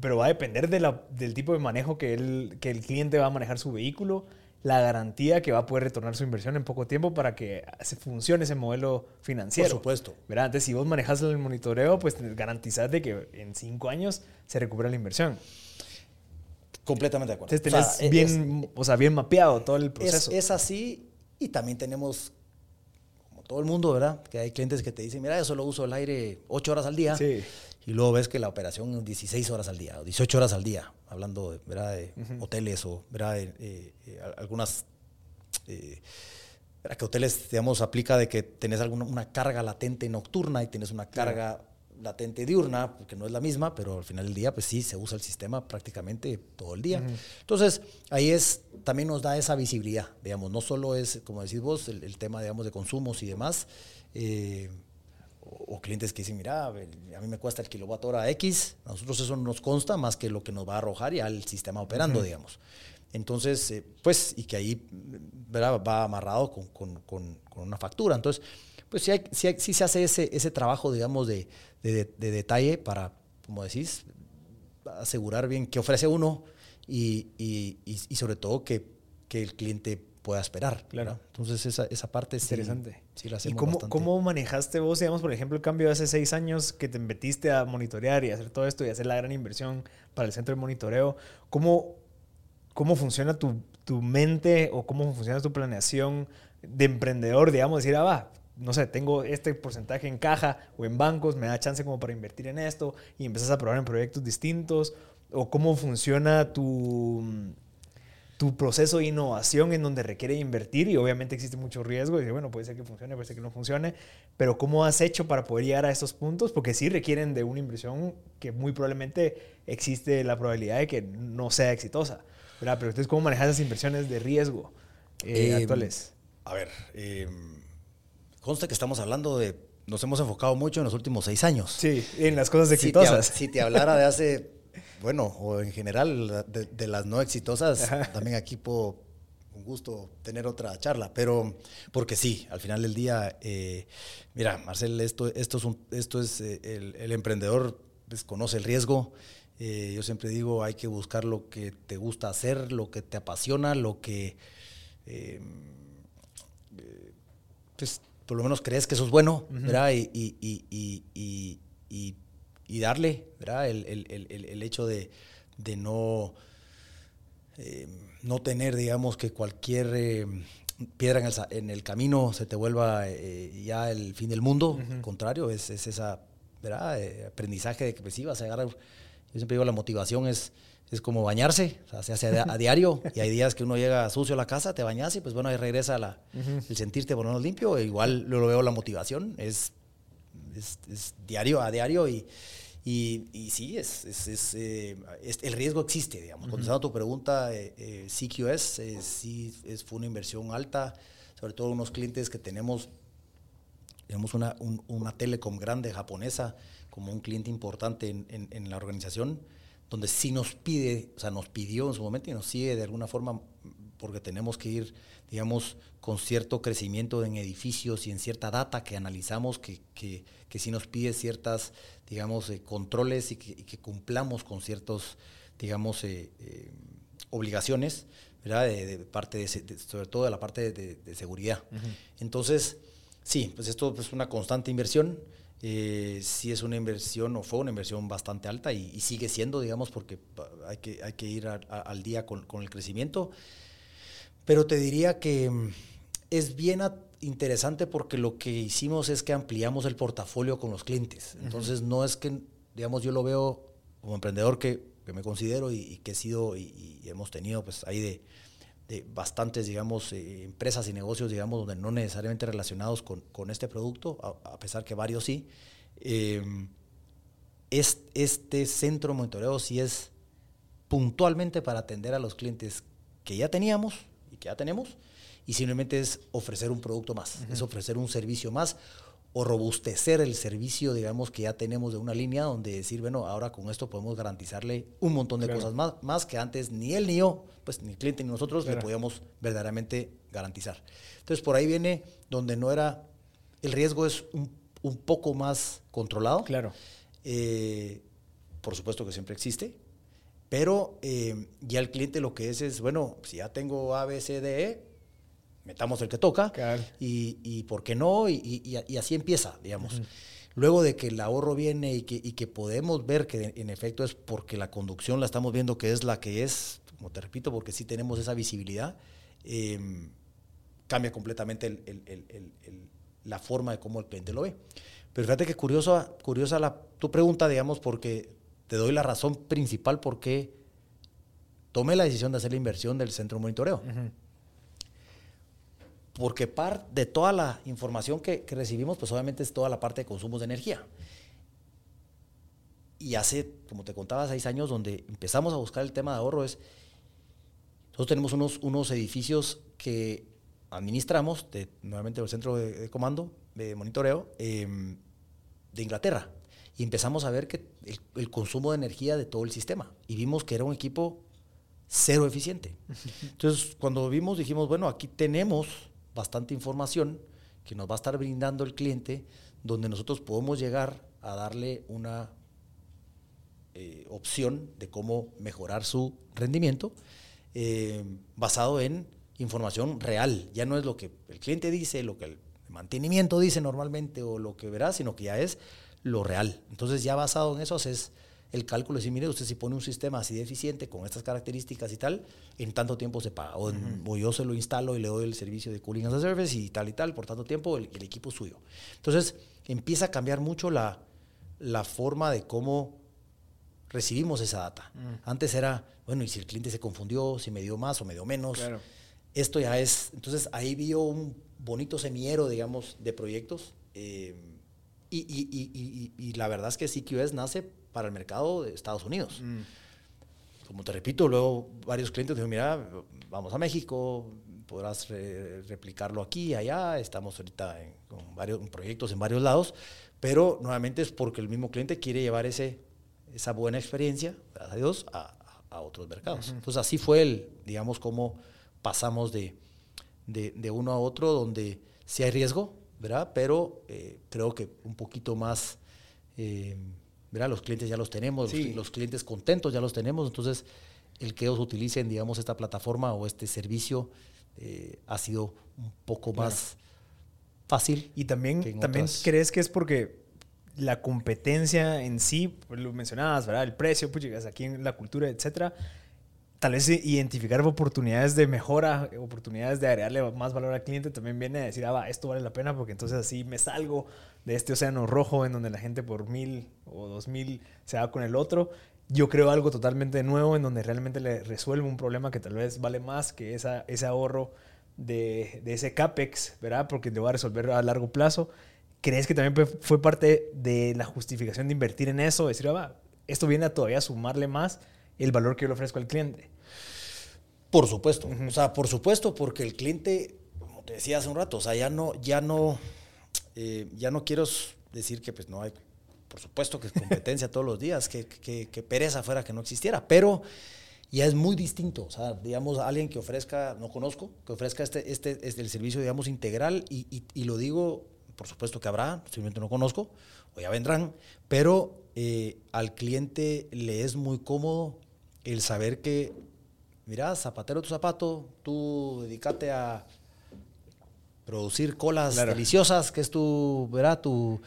pero va a depender de la, del tipo de manejo que el, que el cliente va a manejar su vehículo, la garantía que va a poder retornar su inversión en poco tiempo para que se funcione ese modelo financiero. Por supuesto. ¿verdad? Entonces, si vos manejas el monitoreo, pues garantizás de que en cinco años se recupera la inversión. Completamente de acuerdo. Entonces tenés bien, o sea, bien mapeado todo el proceso. Es, así y también tenemos, como todo el mundo, ¿verdad? Que hay clientes que te dicen, mira, yo solo uso el aire 8 horas al día. Sí. Y luego ves que la operación es 16 horas al día o 18 horas al día, hablando de, ¿verdad? de hoteles o ¿verdad? De, eh, eh, algunas... Eh, que hoteles, digamos, aplica de que tenés alguna, una carga latente nocturna y tienes una carga latente diurna, porque no es la misma, pero al final del día, pues sí, se usa el sistema prácticamente todo el día. Entonces, ahí es, también nos da esa visibilidad, digamos, no solo es, como decís vos, el, tema, digamos, de consumos y demás, eh, o, clientes que dicen, mira, a mí me cuesta el kilowatt hora X, a nosotros eso no nos consta más que lo que nos va a arrojar ya el sistema operando, digamos. Entonces, eh, pues, y que ahí va amarrado con, con, con, con, una factura. Entonces, pues sí, hay, sí, se hace ese, ese trabajo, digamos, de, de, detalle para, como decís, asegurar bien qué ofrece uno y, y, y, sobre todo que, que, el cliente pueda esperar. Claro. Entonces esa, esa parte es interesante. Sí, la ¿Y cómo, cómo, manejaste vos, digamos, por ejemplo, el cambio de hace seis años que te metiste a monitorear y hacer todo esto y hacer la gran inversión para el centro de monitoreo? ¿Cómo, cómo funciona tu, tu mente o cómo funciona tu planeación de emprendedor, digamos, decir, ah, va, no sé, tengo este porcentaje en caja o en bancos, me da chance como para invertir en esto y empiezas a probar en proyectos distintos, o cómo funciona tu, tu proceso de innovación en donde requiere invertir y obviamente existe mucho riesgo y bueno, puede ser que funcione, puede ser que no funcione, pero ¿cómo has hecho para poder llegar a estos puntos? Porque sí requieren de una inversión que muy probablemente existe la probabilidad de que no sea exitosa, ¿verdad? Pero entonces, ¿cómo manejas esas inversiones de riesgo eh, em, actuales? A ver, eh, consta que estamos hablando de, nos hemos enfocado mucho en los últimos seis años. Sí, en las cosas exitosas. Si te, hablara de hace, bueno, o en general de, las no exitosas, también aquí puedo un gusto tener otra charla, pero porque sí, al final del día, eh, mira, Marcel, esto, esto es, un, esto es eh, el, emprendedor pues, conoce el riesgo. Eh, yo siempre digo, hay que buscar lo que te gusta hacer, lo que te apasiona, lo que, eh, pues, por lo menos crees que eso es bueno, ¿verdad? Y, y, darle, ¿verdad? El, el, el, hecho de, de no, em, no tener, digamos, que cualquier em, piedra en el, en el, camino se te vuelva eh, ya el fin del mundo. Al contrario, es, es esa ¿verdad? Eh, aprendizaje de que pues sí vas a agarrar. Yo siempre digo, la motivación es, es como bañarse, o sea, se hace a, diario. Y hay días que uno llega sucio a la casa, te bañas y pues bueno, ahí regresa la, el sentirte por menos limpio. E igual lo, veo la motivación, es, es, diario a diario. Y, y, y sí, es, es, eh, el riesgo existe, digamos. Contestando a tu pregunta, eh, eh CQS sí fue una inversión alta, sobre todo unos clientes que tenemos tenemos una, una telecom grande japonesa como un cliente importante en, en, la organización, donde sí nos pide, o sea, nos pidió en su momento y nos sigue de alguna forma, porque tenemos que ir, digamos, con cierto crecimiento en edificios y en cierta data que analizamos, que, que, que sí nos pide ciertas, digamos, eh, controles y que, cumplamos con ciertos, digamos, eh, eh, obligaciones, ¿verdad? De, parte de, sobre todo de la parte de, seguridad. Entonces, Sí, pues esto es una constante inversión. Eh, sí es una inversión o fue una inversión bastante alta y, sigue siendo, digamos, porque hay que, hay que ir al día con, el crecimiento. Pero te diría que mm, es bien interesante porque lo que hicimos es que ampliamos el portafolio con los clientes. Entonces no es que, digamos, yo lo veo como emprendedor que, me considero y, que he sido y, y, hemos tenido pues ahí de de bastantes, digamos, eh, empresas y negocios, digamos, donde no necesariamente relacionados con, con este producto, a, pesar que varios sí. Eh, es, este centro de monitoreo sí es puntualmente para atender a los clientes que ya teníamos y que ya tenemos, y simplemente es ofrecer un producto más, es ofrecer un servicio más o robustecer el servicio, digamos, que ya tenemos de una línea donde decir, bueno, ahora con esto podemos garantizarle un montón de cosas más, más que antes ni él ni yo, pues ni el cliente ni nosotros le podíamos verdaderamente garantizar. Entonces, por ahí viene donde no era, el riesgo es un, un poco más controlado. Claro. Eh, por supuesto que siempre existe, pero eh, ya el cliente lo que es es, bueno, si ya tengo A, B, C, D, E, metamos el que toca y, y, por qué no, y, y así empieza, digamos. Luego de que el ahorro viene y que, que, podemos ver que en efecto es porque la conducción la estamos viendo que es la que es, como te repito, porque sí tenemos esa visibilidad, em, cambia completamente el, el, el, la forma de cómo el cliente lo ve. Pero fíjate que curiosa, curiosa la, tu pregunta, digamos, porque te doy la razón principal por qué tomé la decisión de hacer la inversión del centro de monitoreo porque parte de toda la información que, recibimos, pues obviamente es toda la parte de consumos de energía. Y hace, como te contaba, seis años donde empezamos a buscar el tema de ahorro es, nosotros tenemos unos, unos edificios que administramos, de, nuevamente el centro de, comando, de monitoreo, em, de Inglaterra. Y empezamos a ver que el, el, consumo de energía de todo el sistema. Y vimos que era un equipo cero eficiente. Entonces, cuando vimos, dijimos, bueno, aquí tenemos bastante información que nos va a estar brindando el cliente, donde nosotros podemos llegar a darle una eh, opción de cómo mejorar su rendimiento eh, basado en información real. Ya no es lo que el cliente dice, lo que el mantenimiento dice normalmente o lo que verá, sino que ya es lo real. Entonces ya basado en eso es el cálculo y decir, mire, usted si pone un sistema así de eficiente con estas características y tal, en tanto tiempo se paga. O, yo se lo instalo y le doy el servicio de cooling as a service y tal y tal, por tanto tiempo el, equipo es suyo. Entonces empieza a cambiar mucho la, la forma de cómo recibimos esa data. Mm. Antes era, bueno, y si el cliente se confundió, si me dio más o me dio menos. Esto ya es, entonces ahí vio un bonito semillero, digamos, de proyectos. Eh, y, y, y, y, la verdad es que CQS nace para el mercado de Estados Unidos. Mm. Como te repito, luego varios clientes dijeron, mira, vamos a México, podrás replicarlo aquí, allá, estamos ahorita en, con varios proyectos en varios lados, pero nuevamente es porque el mismo cliente quiere llevar ese, esa buena experiencia, gracias a Dios, a, a otros mercados. Entonces así fue el, digamos, cómo pasamos de, de, de, uno a otro, donde sí hay riesgo, ¿verdad? Pero eh, creo que un poquito más... Eh, ¿verdad? Los clientes ya los tenemos, los, clientes contentos ya los tenemos, entonces el que ellos utilicen, digamos, esta plataforma o este servicio eh, ha sido un poco más fácil. Y también, también crees que es porque la competencia en sí, lo mencionabas, ¿verdad? El precio, pues llegas aquí en la cultura, etcétera. Tal vez identificar oportunidades de mejora, oportunidades de agregarle más valor al cliente también viene a decir, ah, va, esto vale la pena porque entonces así me salgo de este océano rojo en donde la gente por mil o dos mil se va con el otro. Yo creo algo totalmente nuevo en donde realmente le resuelve un problema que tal vez vale más que esa, ese ahorro de, de ese CAPEX, ¿verdad? Porque te va a resolver a largo plazo. ¿Crees que también fue parte de la justificación de invertir en eso? Decir, ah, va, esto viene a todavía sumarle más el valor que yo le ofrezco al cliente. Por supuesto. O sea, por supuesto, porque el cliente, como te decía hace un rato, o sea, ya no, ya no eh, ya no quiero decir que pues no hay, por supuesto que es competencia todos los días, que, pereza fuera que no existiera, pero ya es muy distinto. O sea, digamos, alguien que ofrezca, no conozco, que ofrezca este, este, este el servicio, digamos, integral, y, y, lo digo, por supuesto que habrá, simplemente no conozco, o ya vendrán, pero eh, al cliente le es muy cómodo el saber que, mira, zapatero tu zapato, tú dedícate a producir colas deliciosas, que es tu, ¿verdad? Tu,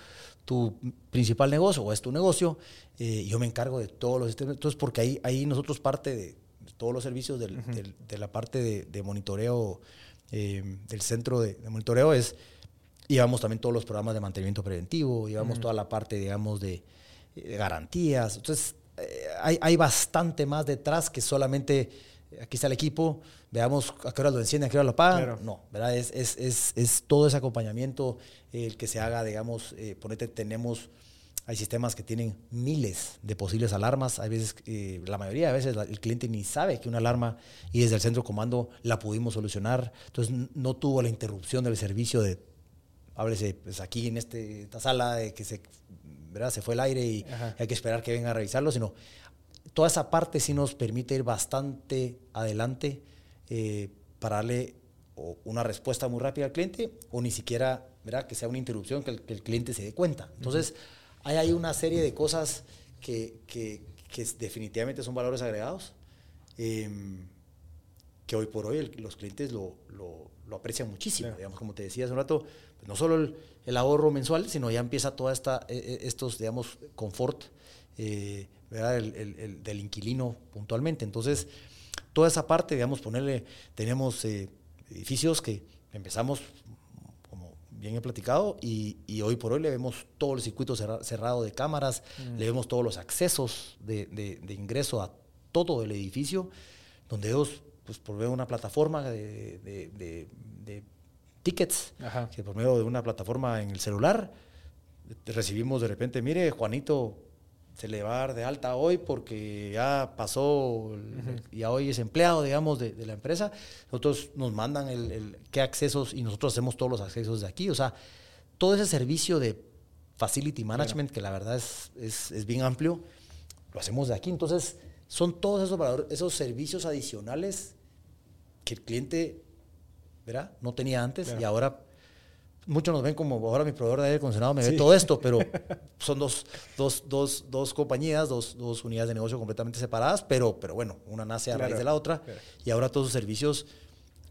tu principal negocio o es tu negocio, eh, yo me encargo de todos los sistemas. Entonces, porque ahí, ahí nosotros parte de, todos los servicios del, de la parte de, monitoreo, eh, del centro de, monitoreo es, llevamos también todos los programas de mantenimiento preventivo, llevamos toda la parte, digamos, de, garantías. Entonces, eh, hay, hay bastante más detrás que solamente aquí está el equipo, veamos a qué hora lo encienden, a qué hora lo pagan. No, ¿verdad? Es, es, es, es, todo ese acompañamiento el que se haga, digamos, eh, ponete, tenemos, hay sistemas que tienen miles de posibles alarmas, hay veces, eh, la mayoría de veces el cliente ni sabe que una alarma y desde el centro comando la pudimos solucionar, entonces no tuvo la interrupción del servicio de, háblese, pues aquí en este, esta sala, de que se, ¿verdad? se fue el aire y hay que esperar que venga a revisarlo, sino toda esa parte sí nos permite ir bastante adelante eh, para darle una respuesta muy rápida al cliente o ni siquiera ¿verdad? que sea una interrupción que el, cliente se dé cuenta. Entonces, hay ahí una serie de cosas que, que, definitivamente son valores agregados, em, que hoy por hoy los clientes lo, lo, aprecian muchísimo. Digamos, como te decía hace un rato, pues no solo el, el, ahorro mensual, sino ya empieza toda esta, e, e, estos, digamos, confort eh, el, del inquilino puntualmente. Entonces, toda esa parte, digamos, ponerle, tenemos eh, edificios que empezamos, como bien he platicado, y, hoy por hoy le vemos todo el circuito cerrado de cámaras, mm. le vemos todos los accesos de, ingreso a todo el edificio, donde ellos, pues por medio de una plataforma de, tickets, que por medio de una plataforma en el celular, recibimos de repente, mire, Juanito se le va a dar de alta hoy porque ya pasó y ya hoy es empleado, digamos, de, la empresa. Nosotros nos mandan el, qué accesos y nosotros hacemos todos los accesos de aquí. O sea, todo ese servicio de facility management, que la verdad es, es, bien amplio, lo hacemos de aquí. Entonces, son todos esos, esos servicios adicionales que el cliente ¿verdad? no tenía antes y ahora muchos nos ven como ahora mi proveedor de aire acondicionado me ve todo esto, pero son dos, dos, dos, dos compañías, dos, dos, unidades de negocio completamente separadas, pero, pero bueno, una nace a raíz de la otra y ahora todos los servicios,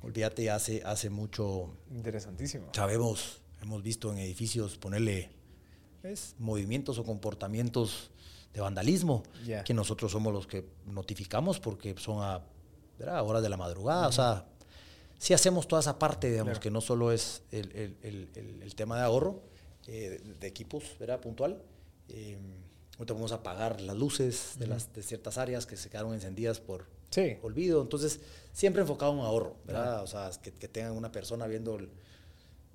olvídate, hace, hace mucho... Interesantísimo. Sabemos, hemos visto en edificios ponerle movimientos o comportamientos de vandalismo, que nosotros somos los que notificamos porque son a, a horas de la madrugada, o sea, si hacemos toda esa parte, digamos, que no solo es el, el, el, tema de ahorro eh, de equipos, ¿verdad? Puntual. Eh, ahorita vamos a apagar las luces de, las, de ciertas áreas que se quedaron encendidas por olvido. Entonces, siempre enfocado en ahorro, ¿verdad? O sea, que, que, tengan una persona viendo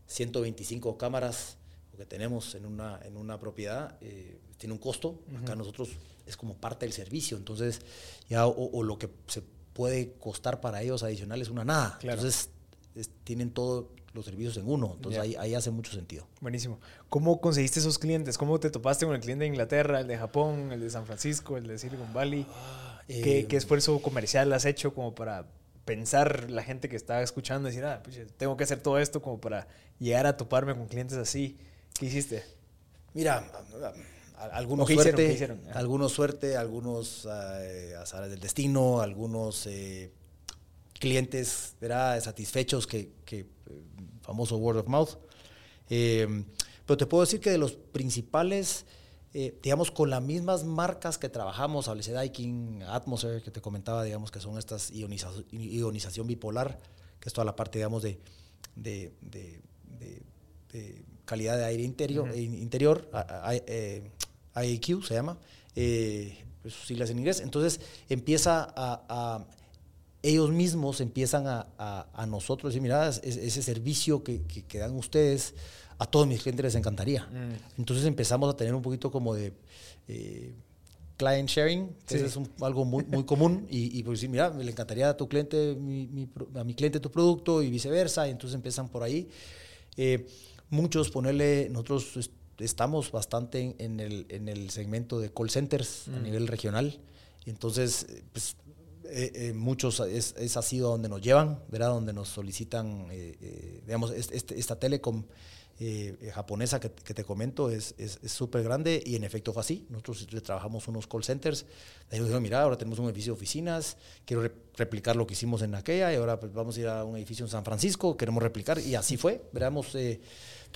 125 cámaras que tenemos en una, en una propiedad, eh, tiene un costo. Acá nosotros es como parte del servicio. Entonces, ya o, o lo que se puede costar para ellos adicionales una nada. Entonces, tienen todos los servicios en uno. Entonces, ahí, ahí, hace mucho sentido. Buenísimo. ¿Cómo conseguiste esos clientes? ¿Cómo te topaste con el cliente de Inglaterra, el de Japón, el de San Francisco, el de Silicon Valley? Ah, ¿Qué, ¿Qué, eh, esfuerzo comercial has hecho como para pensar la gente que está escuchando y decir, ah, pues tengo que hacer todo esto como para llegar a toparme con clientes así? ¿Qué hiciste? Mira, algunos suerte, algunos suerte, algunos eh, azares del destino, algunos eh, clientes ¿verdad? satisfechos que, que famoso word of mouth. pero te puedo decir que de los principales eh, digamos, con las mismas marcas que trabajamos, ABC Daikin, Atmosphere, que te comentaba, digamos, que son estas ionización, bipolar, que es toda la parte, digamos, de, de, calidad de aire interior, interior IAQ se llama, eh, pues, sus siglas en inglés. Entonces empieza a, ellos mismos empiezan a, a, nosotros decir, mira, ese servicio que, que dan ustedes a todos mis clientes les encantaría. Mm. Entonces empezamos a tener un poquito como de eh, client sharing, que es algo muy, muy común, y, y pues sí, mira, le encantaría a tu cliente, a mi cliente tu producto y viceversa, y entonces empiezan por ahí. Eh, muchos ponerle, nosotros estamos bastante en, el, en el segmento de call centers a mm. nivel regional, entonces, pues eh, muchos es, es, así donde nos llevan, ¿verdad? Donde nos solicitan, digamos, este, esta telecom eh, eh, japonesa que, te comento es súper grande y en efecto fue así. Nosotros trabajamos unos call centers. Ellos dijeron, mira, ahora tenemos un edificio de oficinas, quiero replicar lo que hicimos en aquella y ahora pues, vamos a ir a un edificio en San Francisco, queremos replicar y así fue. Veramos, eh,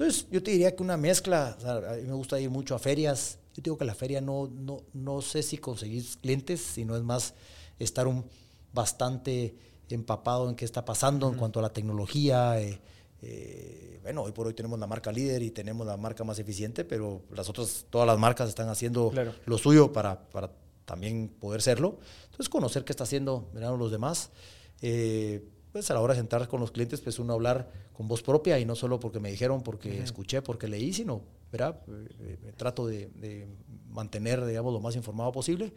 entonces yo te diría que una mezcla, a mí me gusta ir mucho a ferias. Yo digo que la feria no, no, no sé si conseguís clientes, sino es más estar un, bastante empapado en qué está pasando en cuanto a la tecnología. Eh, bueno, hoy por hoy tenemos la marca líder y tenemos la marca más eficiente, pero las otras, todas las marcas están haciendo lo suyo para, para, también poder serlo. Entonces, conocer qué está haciendo los demás. Eh, pues a la hora de sentar con los clientes, pues uno hablar con voz propia y no solo porque me dijeron, porque escuché, porque leí, sino, ¿verdad? Eh, trato de, de, mantener, digamos, lo más informado posible.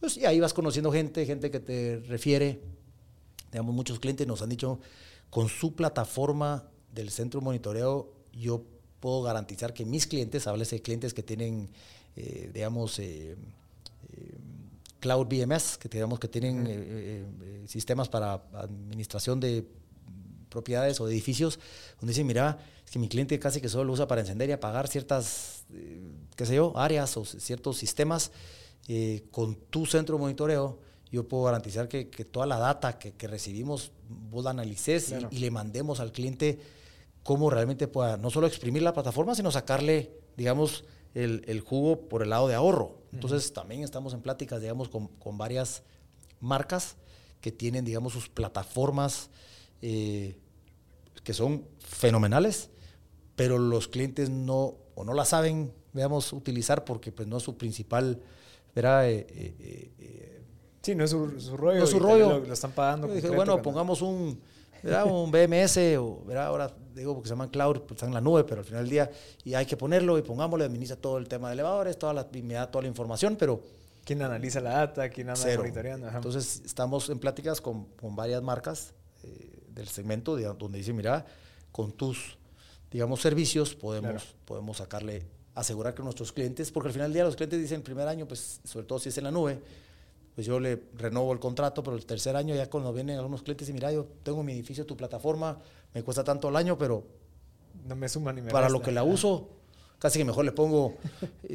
Pues, y ahí vas conociendo gente, gente que te refiere. Digamos, muchos clientes nos han dicho, con su plataforma del centro de monitoreo, yo puedo garantizar que mis clientes, háblese de clientes que tienen, eh, digamos, eh, eh, Cloud BMS, que digamos que tienen sistemas para administración de propiedades o de edificios, donde dicen, mira, es que mi cliente casi que solo lo usa para encender y apagar ciertas, qué sé yo, áreas o ciertos sistemas, con tu centro de monitoreo, yo puedo garantizar que, toda la data que, recibimos, vos la analices y, le mandemos al cliente cómo realmente pueda no solo exprimir la plataforma, sino sacarle, digamos, el, jugo por el lado de ahorro. Entonces, también estamos en pláticas, digamos, con, varias marcas que tienen, digamos, sus plataformas eh, que son fenomenales, pero los clientes no, o no la saben, digamos, utilizar porque pues no es su principal, ¿verdad? Eh, eh, sí, no es su, rollo. No es su rollo. Lo, están pagando. dije, bueno, pongamos un ¿verdad? un BMS, o ¿verdad? ahora digo porque se llaman cloud, pues están en la nube, pero al final del día y hay que ponerlo y pongámosle, administra todo el tema de elevadores, toda la, me da toda la información, pero... ¿Quién analiza la data? ¿Quién anda monitoreando? Entonces estamos en pláticas con, con varias marcas eh, del segmento donde dice, mira, con tus, digamos, servicios podemos, podemos sacarle, asegurar que nuestros clientes, porque al final del día los clientes dicen, primer año, pues sobre todo si es en la nube, pues yo le renovo el contrato, pero el tercer año ya cuando vienen algunos clientes y mira, yo tengo mi edificio, tu plataforma, me cuesta tanto al año, pero no me suman ni me Para lo que la uso, casi que mejor le pongo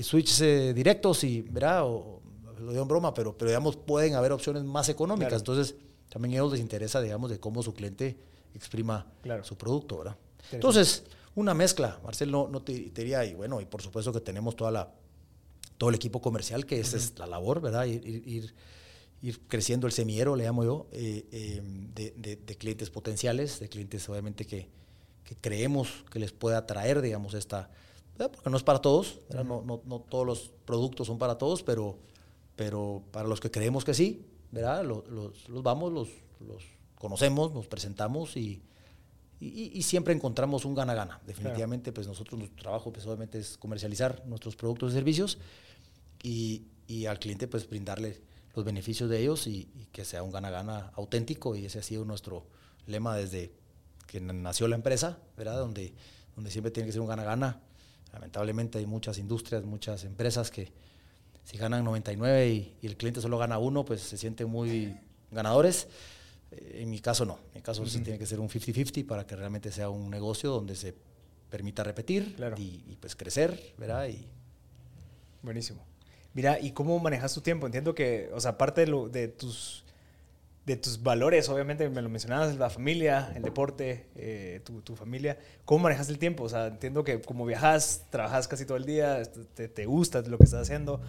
switches eh, directos y, ¿verdad? O, lo digo en broma, pero, pero digamos, pueden haber opciones más económicas. Entonces, también a ellos les interesa, digamos, de cómo su cliente exprima su producto, ¿verdad? Entonces, una mezcla, Marcel, no, no te, diría, y bueno, y por supuesto que tenemos toda la todo el equipo comercial, que esa es la labor, ¿verdad? Ir, ir, creciendo el semillero, le llamo yo, eh, eh, de, clientes potenciales, de clientes obviamente que, creemos que les pueda atraer, digamos, esta, porque no es para todos, no, no, no, todos los productos son para todos, pero, pero para los que creemos que sí, ¿verdad? Los, los, vamos, los, los, conocemos, nos presentamos y, y, siempre encontramos un gana-gana. Definitivamente, pues nosotros, nuestro trabajo pues, obviamente es comercializar nuestros productos y servicios y, al cliente pues brindarle los beneficios de ellos y, que sea un gana-gana auténtico y ese ha sido nuestro lema desde que nació la empresa, ¿verdad? Donde, donde siempre tiene que ser un gana-gana. Lamentablemente hay muchas industrias, muchas empresas que si ganan 99 y, y el cliente solo gana uno, pues se sienten muy ganadores. Eh, en mi caso no, en mi caso sí tiene que ser un 50-50 para que realmente sea un negocio donde se permita repetir y, y, pues crecer, ¿verdad? Y, Buenísimo. Mira, ¿y cómo manejas tu tiempo? Entiendo que, o sea, aparte de, lo, de tus de tus valores, obviamente me lo mencionabas, la familia, el deporte, eh, tu, tu, familia. ¿Cómo manejas el tiempo? O sea, entiendo que como viajas, trabajas casi todo el día, te, te gusta lo que estás haciendo.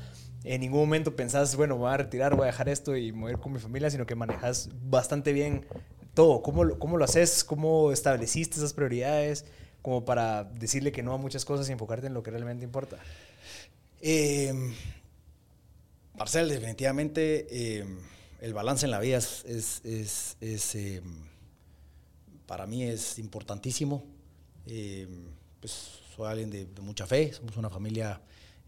En ningún momento pensás, bueno, voy a retirar, voy a dejar esto y mover con mi familia, sino que manejas bastante bien todo. ¿Cómo, cómo lo haces? ¿Cómo estableciste esas prioridades? Como para decirle que no a muchas cosas y enfocarte en lo que realmente importa. Eh, Marcel, definitivamente... Eh, el balance en la vida es, es, em, para mí es importantísimo. Em, pues soy alguien de, mucha fe, somos una familia,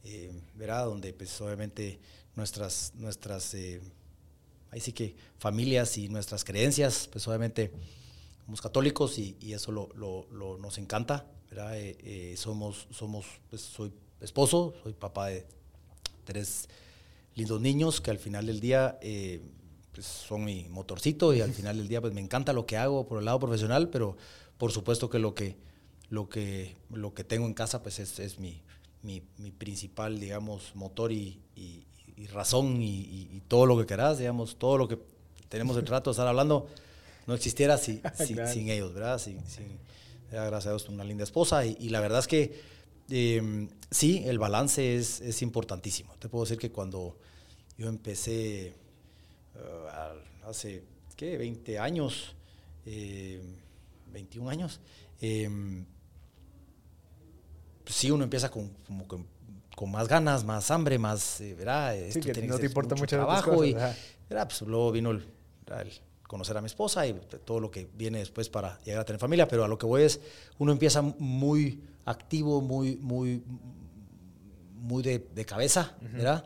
eh, Donde pues obviamente nuestras, nuestras eh, ahí sí que familias y nuestras creencias, pues obviamente somos católicos y, eso lo, lo, nos encanta, ¿verdad? Eh, eh, somos, somos, pues soy esposo, soy papá de tres lindos niños que al final del día pues, son mi motorcito y al final del día pues me encanta lo que hago por el lado profesional, pero por supuesto que lo que, lo que, lo que tengo en casa pues es, es mi, mi, mi, principal, digamos, motor y, y, razón y, todo lo que querás, digamos, todo lo que tenemos el trato de estar hablando no existiera si, sin ellos, ¿verdad? Sin, sin, gracias a Dios, una linda esposa y, la verdad es que em, sí, el balance es, es importantísimo. Te puedo decir que cuando yo empecé uh, hace, ¿qué? 20 años, eh, 21 años. Eh, pues sí, uno empieza con, como con, con, más ganas, más hambre, más, eh, ¿verdad? Sí, que no te importa mucho trabajo. Cosas, y, ¿verdad? Pues luego vino el, el, conocer a mi esposa y todo lo que viene después para llegar a tener familia, pero a lo que voy es, uno empieza muy activo, muy, muy, muy de, de cabeza, ¿verdad?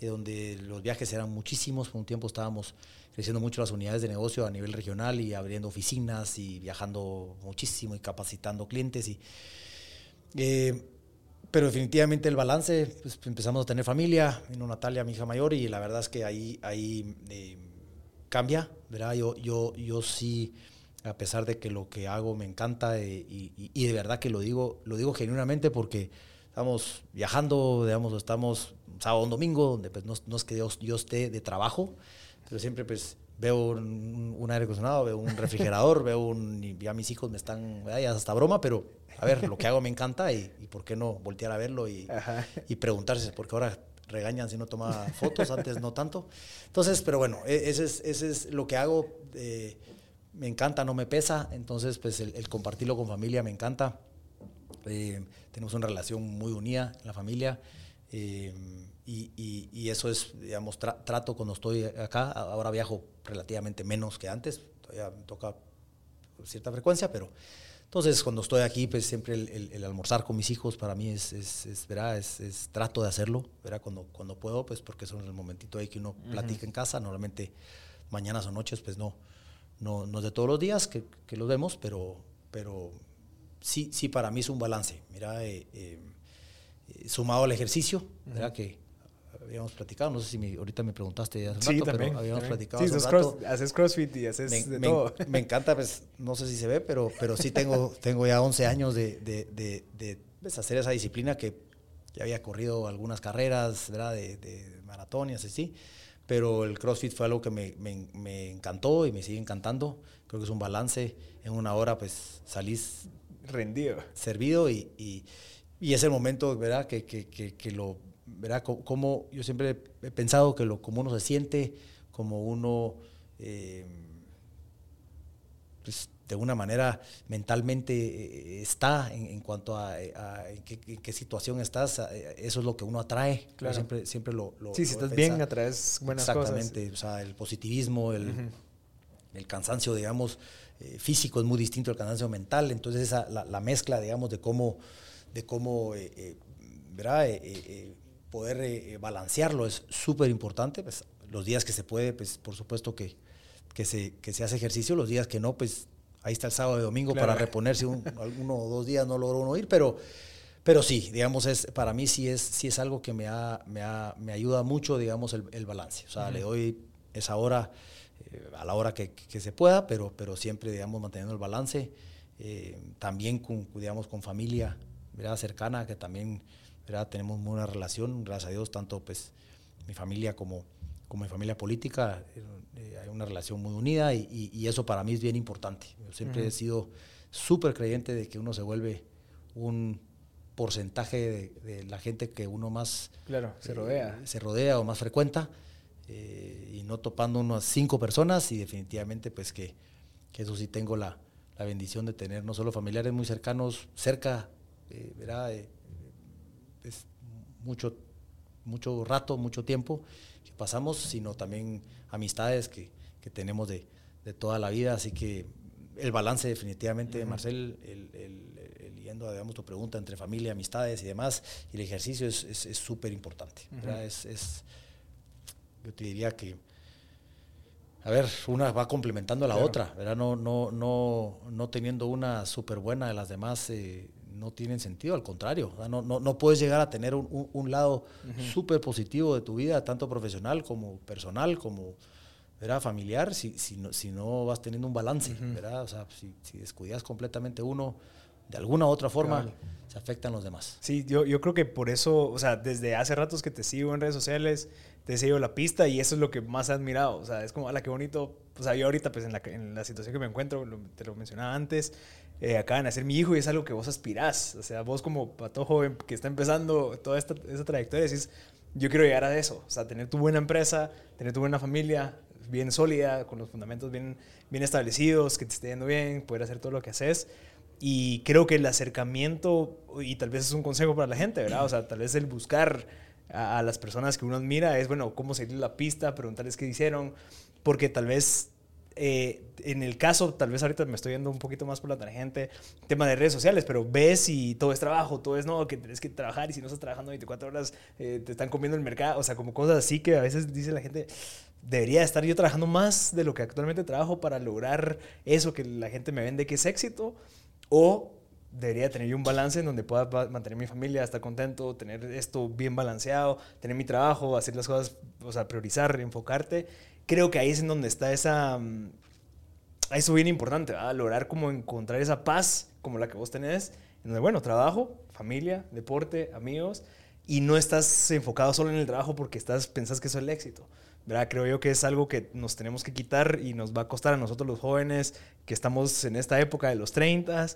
Eh, donde los viajes eran muchísimos. Por un tiempo estábamos creciendo mucho las unidades de negocio a nivel regional y abriendo oficinas y viajando muchísimo y capacitando clientes. Y, eh, pero definitivamente el balance, pues empezamos a tener familia, vino Natalia, mi hija mayor, y la verdad es que ahí, ahí eh, cambia, ¿verdad? Yo, yo, yo sí, a pesar de que lo que hago me encanta y, y, de verdad que lo digo, lo digo genuinamente porque estamos viajando, digamos, estamos sábado o domingo, donde pues no, es que yo, esté de trabajo, pero siempre pues veo un, aire acondicionado, veo un refrigerador, veo un, ya mis hijos me están, ya hasta broma, pero a ver, lo que hago me encanta y, por qué no voltear a verlo y, y preguntarse, porque ahora regañan si no toma fotos, antes no tanto. Entonces, pero bueno, e, ese es, ese es lo que hago, eh, me encanta, no me pesa, entonces pues el, compartirlo con familia me encanta. Eh, tenemos una relación muy unida en la familia. Eh, y, y, eso es, digamos, trato cuando estoy acá. Ahora viajo relativamente menos que antes, todavía me toca cierta frecuencia, pero entonces cuando estoy aquí, pues siempre el, el, almorzar con mis hijos para mí es, es, es, es, es trato de hacerlo, ¿verdad? Cuando, cuando puedo, pues porque son el momentito ahí que uno platica en casa. Normalmente mañanas o noches, pues no, no, no es de todos los días que, que los vemos, pero, pero sí, sí para mí es un balance. Mira, eh, eh, sumado al ejercicio, ¿verdad? Que habíamos platicado, no sé si me, ahorita me preguntaste hace un rato, pero habíamos platicado sí, hace rato. haces crossfit y haces me, de todo. Me encanta, pues, no sé si se ve, pero, pero sí tengo, tengo ya 11 años de, de, de, de pues, hacer esa disciplina que ya había corrido algunas carreras, ¿verdad? De, de maratón y así, pero el CrossFit fue algo que me, me, me, encantó y me sigue encantando. Creo que es un balance. En una hora, pues, salís... Rendido. Servido y, y y es el momento, ¿verdad? Que, que, que, lo, ¿verdad? Como yo siempre he pensado que lo, como uno se siente, como uno, eh, pues de una manera mentalmente eh, está en, cuanto a, en, qué, situación estás, eso es lo que uno atrae. Claro. siempre, siempre lo, lo Sí, si estás bien, atraes buenas cosas. Exactamente, o sea, el positivismo, el, el cansancio, digamos, eh, físico es muy distinto al cansancio mental, entonces esa, la, la mezcla, digamos, de cómo de cómo eh, eh, eh, poder balancearlo es súper importante. Pues, los días que se puede, pues por supuesto que, que, se, que se hace ejercicio, los días que no, pues ahí está el sábado y domingo para reponerse un, uno o dos días no logró uno ir, pero, pero sí, digamos, es, para mí sí es, sí es algo que me, ha, me, ha, me ayuda mucho, digamos, el, balance. O sea, le doy esa hora a la hora que, que, se pueda, pero, pero siempre, digamos, manteniendo el balance. también con, digamos, con familia, mirada cercana, que también ¿verdad? Tenemos muy buena relación, gracias a Dios, tanto pues mi familia como, como mi familia política, eh, hay una relación muy unida y, y, eso para mí es bien importante. Yo siempre he sido súper creyente de que uno se vuelve un porcentaje de, la gente que uno más claro, se rodea. se rodea o más frecuenta y no topando unas cinco personas y definitivamente pues que, que eso sí tengo la, la bendición de tener no solo familiares muy cercanos, cerca, eh, ¿verdad? Eh, es mucho, mucho rato, mucho tiempo que pasamos, sino también amistades que, que tenemos de, de, toda la vida. Así que el balance definitivamente, Marcel, el, el, yendo digamos, tu pregunta entre familia, amistades y demás, y el ejercicio es súper es, importante. es, es, yo te diría que a ver, una va complementando a la otra, ¿verdad? No, no, no, no teniendo una súper buena de las demás eh, no tienen sentido, al contrario, no, no, no, puedes llegar a tener un, un, lado súper positivo de tu vida, tanto profesional como personal, como ¿verdad? familiar, si, si, no, si no vas teniendo un balance, ¿verdad? O sea, si, si descuidas completamente uno, de alguna u otra forma se afectan los demás. Sí, yo, yo creo que por eso, o sea, desde hace ratos que te sigo en redes sociales, te seguido la pista y eso es lo que más he admirado. O sea, es como, la qué bonito. O sea, yo ahorita, pues en la, en la situación que me encuentro, te lo mencionaba antes, eh, acaba de nacer mi hijo y es algo que vos aspirás. O sea, vos como pato joven que está empezando toda esta, esta trayectoria, decís, yo quiero llegar a eso. O sea, tener tu buena empresa, tener tu buena familia bien sólida, con los fundamentos bien, bien establecidos, que te esté yendo bien, poder hacer todo lo que haces. Y creo que el acercamiento, y tal vez es un consejo para la gente, ¿verdad? O sea, tal vez el buscar a, las personas que uno admira es, bueno, cómo seguir la pista, preguntarles qué hicieron, porque tal vez eh, en el caso, tal vez ahorita me estoy yendo un poquito más por la tangente, tema de redes sociales, pero ves y todo es trabajo, todo es no, que tienes que trabajar y si no estás trabajando 24 horas eh, te están comiendo el mercado, o sea, como cosas así que a veces dice la gente, debería estar yo trabajando más de lo que actualmente trabajo para lograr eso que la gente me vende que es éxito, o debería tener yo un balance en donde pueda mantener mi familia, estar contento, tener esto bien balanceado, tener mi trabajo, hacer las cosas, o sea, priorizar, enfocarte. Creo que ahí es en donde está esa... Mm, eso bien importante, ¿verdad? Lograr como encontrar esa paz como la que vos tenés, en donde, bueno, trabajo, familia, deporte, amigos, y no estás enfocado solo en el trabajo porque estás, pensás que eso es el éxito. ¿verdad? Creo yo que es algo que nos tenemos que quitar y nos va a costar a nosotros los jóvenes que estamos en esta época de los 30,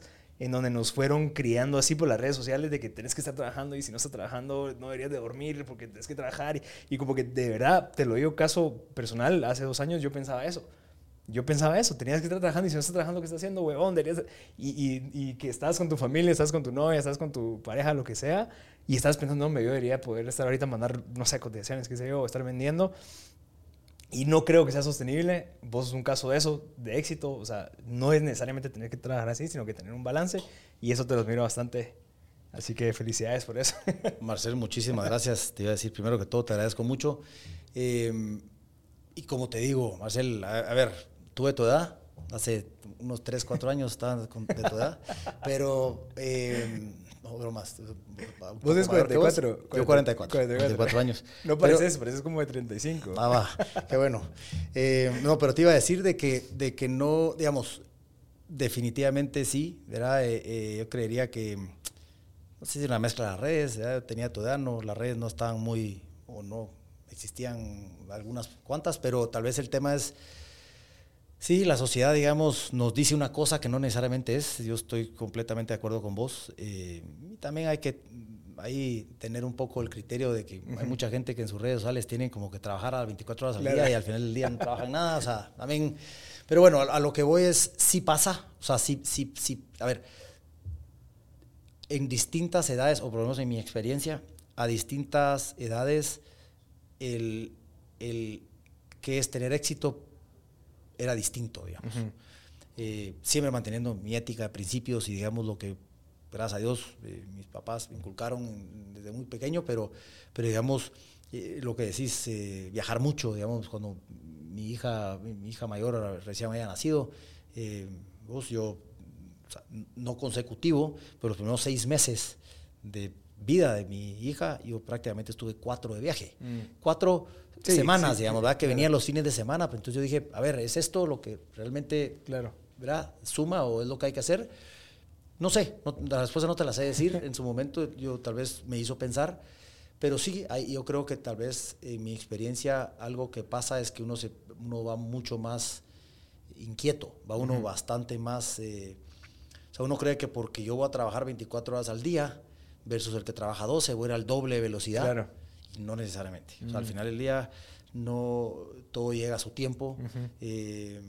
en donde nos fueron criando así por las redes sociales de que tienes que estar trabajando y si no estás trabajando no deberías de dormir porque tienes que trabajar y, como que de verdad, te lo digo caso personal, hace dos años yo pensaba eso. Yo pensaba eso, tenías que estar trabajando y si no estás trabajando, ¿qué estás haciendo, huevón? Y, y, que estás con tu familia, estás con tu novia, estás con tu pareja, lo que sea, y estás pensando, no, yo debería poder estar ahorita, mandar, no sé, cotizaciones, qué sé yo, o estar vendiendo. Y no creo que sea sostenible. Vos es un caso de eso, de éxito. O sea, no es necesariamente tener que trabajar así, sino que tener un balance. Y eso te lo admiro bastante. Así que felicidades por eso. Marcel, muchísimas gracias. Te iba a decir primero que todo, te agradezco mucho. Em, y como te digo, Marcel, a, ver, tuve tu edad. Hace unos 3, 4 años estaba de tu edad. Pero... Eh, no, bromas. ¿Vos eres 44? Yo 44. 44, años. No pareces, pareces como de 35. Ah, va. Qué bueno. Eh, no, pero te iba a decir de que, de que no, digamos, definitivamente sí, ¿verdad? Eh, eh, yo creería que, no sé si una mezcla de las redes, ¿verdad? tenía tu edad, no, las redes no estaban muy, o no, existían algunas cuantas, pero tal vez el tema es Sí, la sociedad, digamos, nos dice una cosa que no necesariamente es. Yo estoy completamente de acuerdo con vos. Eh, y también hay que ahí tener un poco el criterio de que hay mucha gente que en sus redes sociales tienen como que trabajar a 24 horas al día y al final del día no trabajan nada. O sea, también. Pero bueno, a, lo que voy es, sí pasa. O sea, sí, sí, sí. A ver, en distintas edades, o por lo menos en mi experiencia, a distintas edades, el, el que es tener éxito era distinto, digamos. Eh, siempre manteniendo mi ética, principios y digamos lo que, gracias a Dios, eh, mis papás me inculcaron desde muy pequeño, pero, pero digamos, eh, lo que decís, viajar mucho, digamos, cuando mi hija, mi hija mayor recién había nacido, vos, yo, no consecutivo, pero los primeros seis meses de vida de mi hija, yo prácticamente estuve cuatro de viaje. Mm. Cuatro semanas, digamos, ¿verdad? Que venían los fines de semana. Pero entonces yo dije, a ver, ¿es esto lo que realmente claro. ¿verdad? suma o es lo que hay que hacer? No sé, la respuesta no te la sé decir. En su momento yo tal vez me hizo pensar, pero sí, yo creo que tal vez en mi experiencia algo que pasa es que uno, se, uno va mucho más inquieto, va uno bastante más... Eh, o sea, uno cree que porque yo voy a trabajar 24 horas al día versus el que trabaja 12, voy a ir al doble velocidad. Claro. No necesariamente. O sea, al final del día no todo llega a su tiempo. Eh,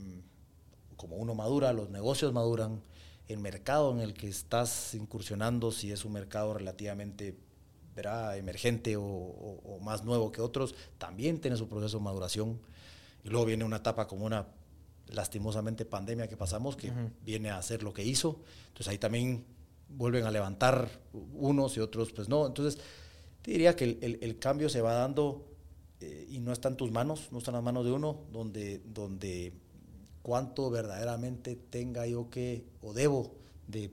como uno madura, los negocios maduran, el mercado en el que estás incursionando, si es un mercado relativamente verá, emergente o, más nuevo que otros, también tiene su proceso de maduración. Y luego viene una etapa como una lastimosamente pandemia que pasamos, que viene a hacer lo que hizo. Entonces ahí también vuelven a levantar unos y otros, pues no. Entonces, te diría que el, cambio se va dando eh, y no está en tus manos, no está en las manos de uno, donde, donde cuánto verdaderamente tenga yo que o debo de,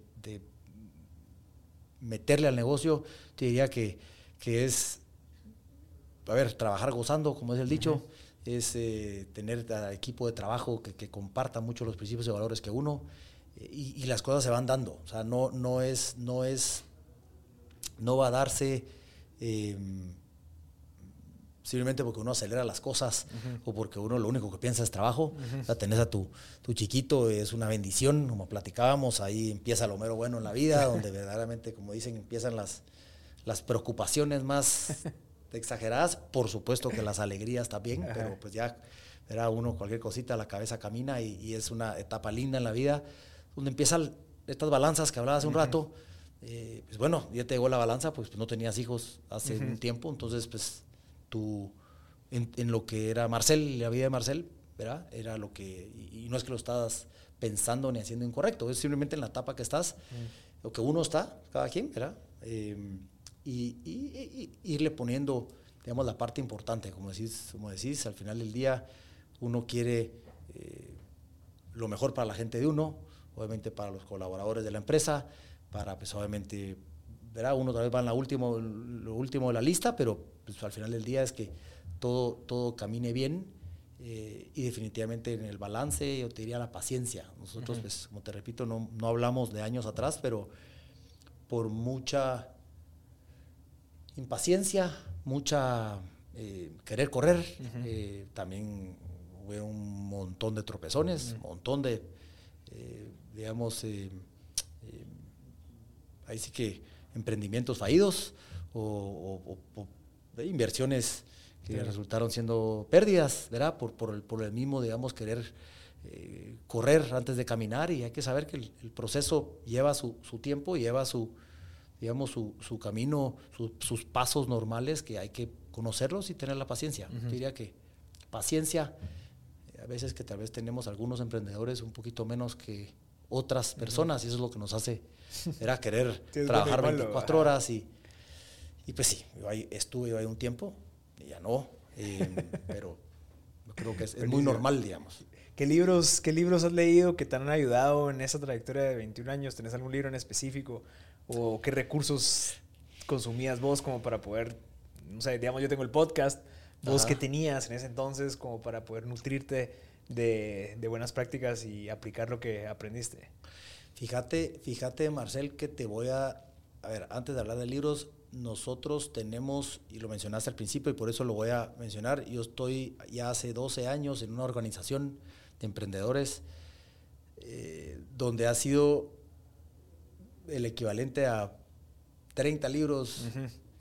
meterle al negocio, te diría que, es, a ver, trabajar gozando, como es el dicho, es eh, tener equipo de trabajo que, que, comparta mucho los principios y valores que uno, eh, y, las cosas se van dando, o sea, no, no es, no es, no va a darse... Em, simplemente porque uno acelera las cosas o porque uno lo único que piensa es trabajo. O sea, tenés a tu, tu chiquito, es una bendición, como platicábamos, ahí empieza lo mero bueno en la vida, donde verdaderamente, como dicen, empiezan las, las preocupaciones más exageradas. Por supuesto que las alegrías también, pero pues ya era uno cualquier cosita, la cabeza camina y, es una etapa linda en la vida, donde empiezan estas balanzas que hablaba hace un rato. Eh, pues bueno, ya te llegó la balanza, pues, no tenías hijos hace un tiempo, entonces pues tu, en, lo que era Marcel, la vida de Marcel, ¿verdad? Era lo que, y, no es que lo estás pensando ni haciendo incorrecto, es simplemente en la etapa que estás, lo que uno está, cada quien, ¿verdad? Em, y, irle poniendo, digamos, la parte importante, como decís, como decís, al final del día uno quiere eh, lo mejor para la gente de uno, obviamente para los colaboradores de la empresa, para, pues, obviamente, verá, uno tal vez va en la último, lo último de la lista, pero pues, al final del día es que todo, todo camine bien eh, y definitivamente en el balance yo te diría la paciencia. Nosotros, pues, como te repito, no, no, hablamos de años atrás, pero por mucha impaciencia, mucha eh, querer correr, eh, también hubo un montón de tropezones, un montón de, digamos, ahí sí que emprendimientos fallidos o, inversiones que resultaron siendo pérdidas, ¿verdad? Por, por, el, por el mismo, digamos, querer eh, correr antes de caminar y hay que saber que el, proceso lleva su, su, tiempo, lleva su, digamos, su, su camino, sus pasos normales que hay que conocerlos y tener la paciencia. diría que paciencia, a veces que tal vez tenemos algunos emprendedores un poquito menos que otras personas y eso es lo que nos hace era querer trabajar 24 horas y y pues sí, yo ahí estuve ahí un tiempo, y ya no, em, pero creo que es, muy normal, digamos. ¿Qué libros, ¿Qué libros has leído que te han ayudado en esa trayectoria de 21 años? ¿Tenés algún libro en específico? ¿O qué recursos consumías vos como para poder, no sé, digamos, yo tengo el podcast, vos qué tenías en ese entonces como para poder nutrirte de, de, buenas prácticas y aplicar lo que aprendiste? Fíjate, fíjate, Marcel, que te voy a, a ver, antes de hablar de libros, nosotros tenemos, y lo mencionaste al principio y por eso lo voy a mencionar, yo estoy ya hace 12 años en una organización de emprendedores eh, donde ha sido el equivalente a 30 libros,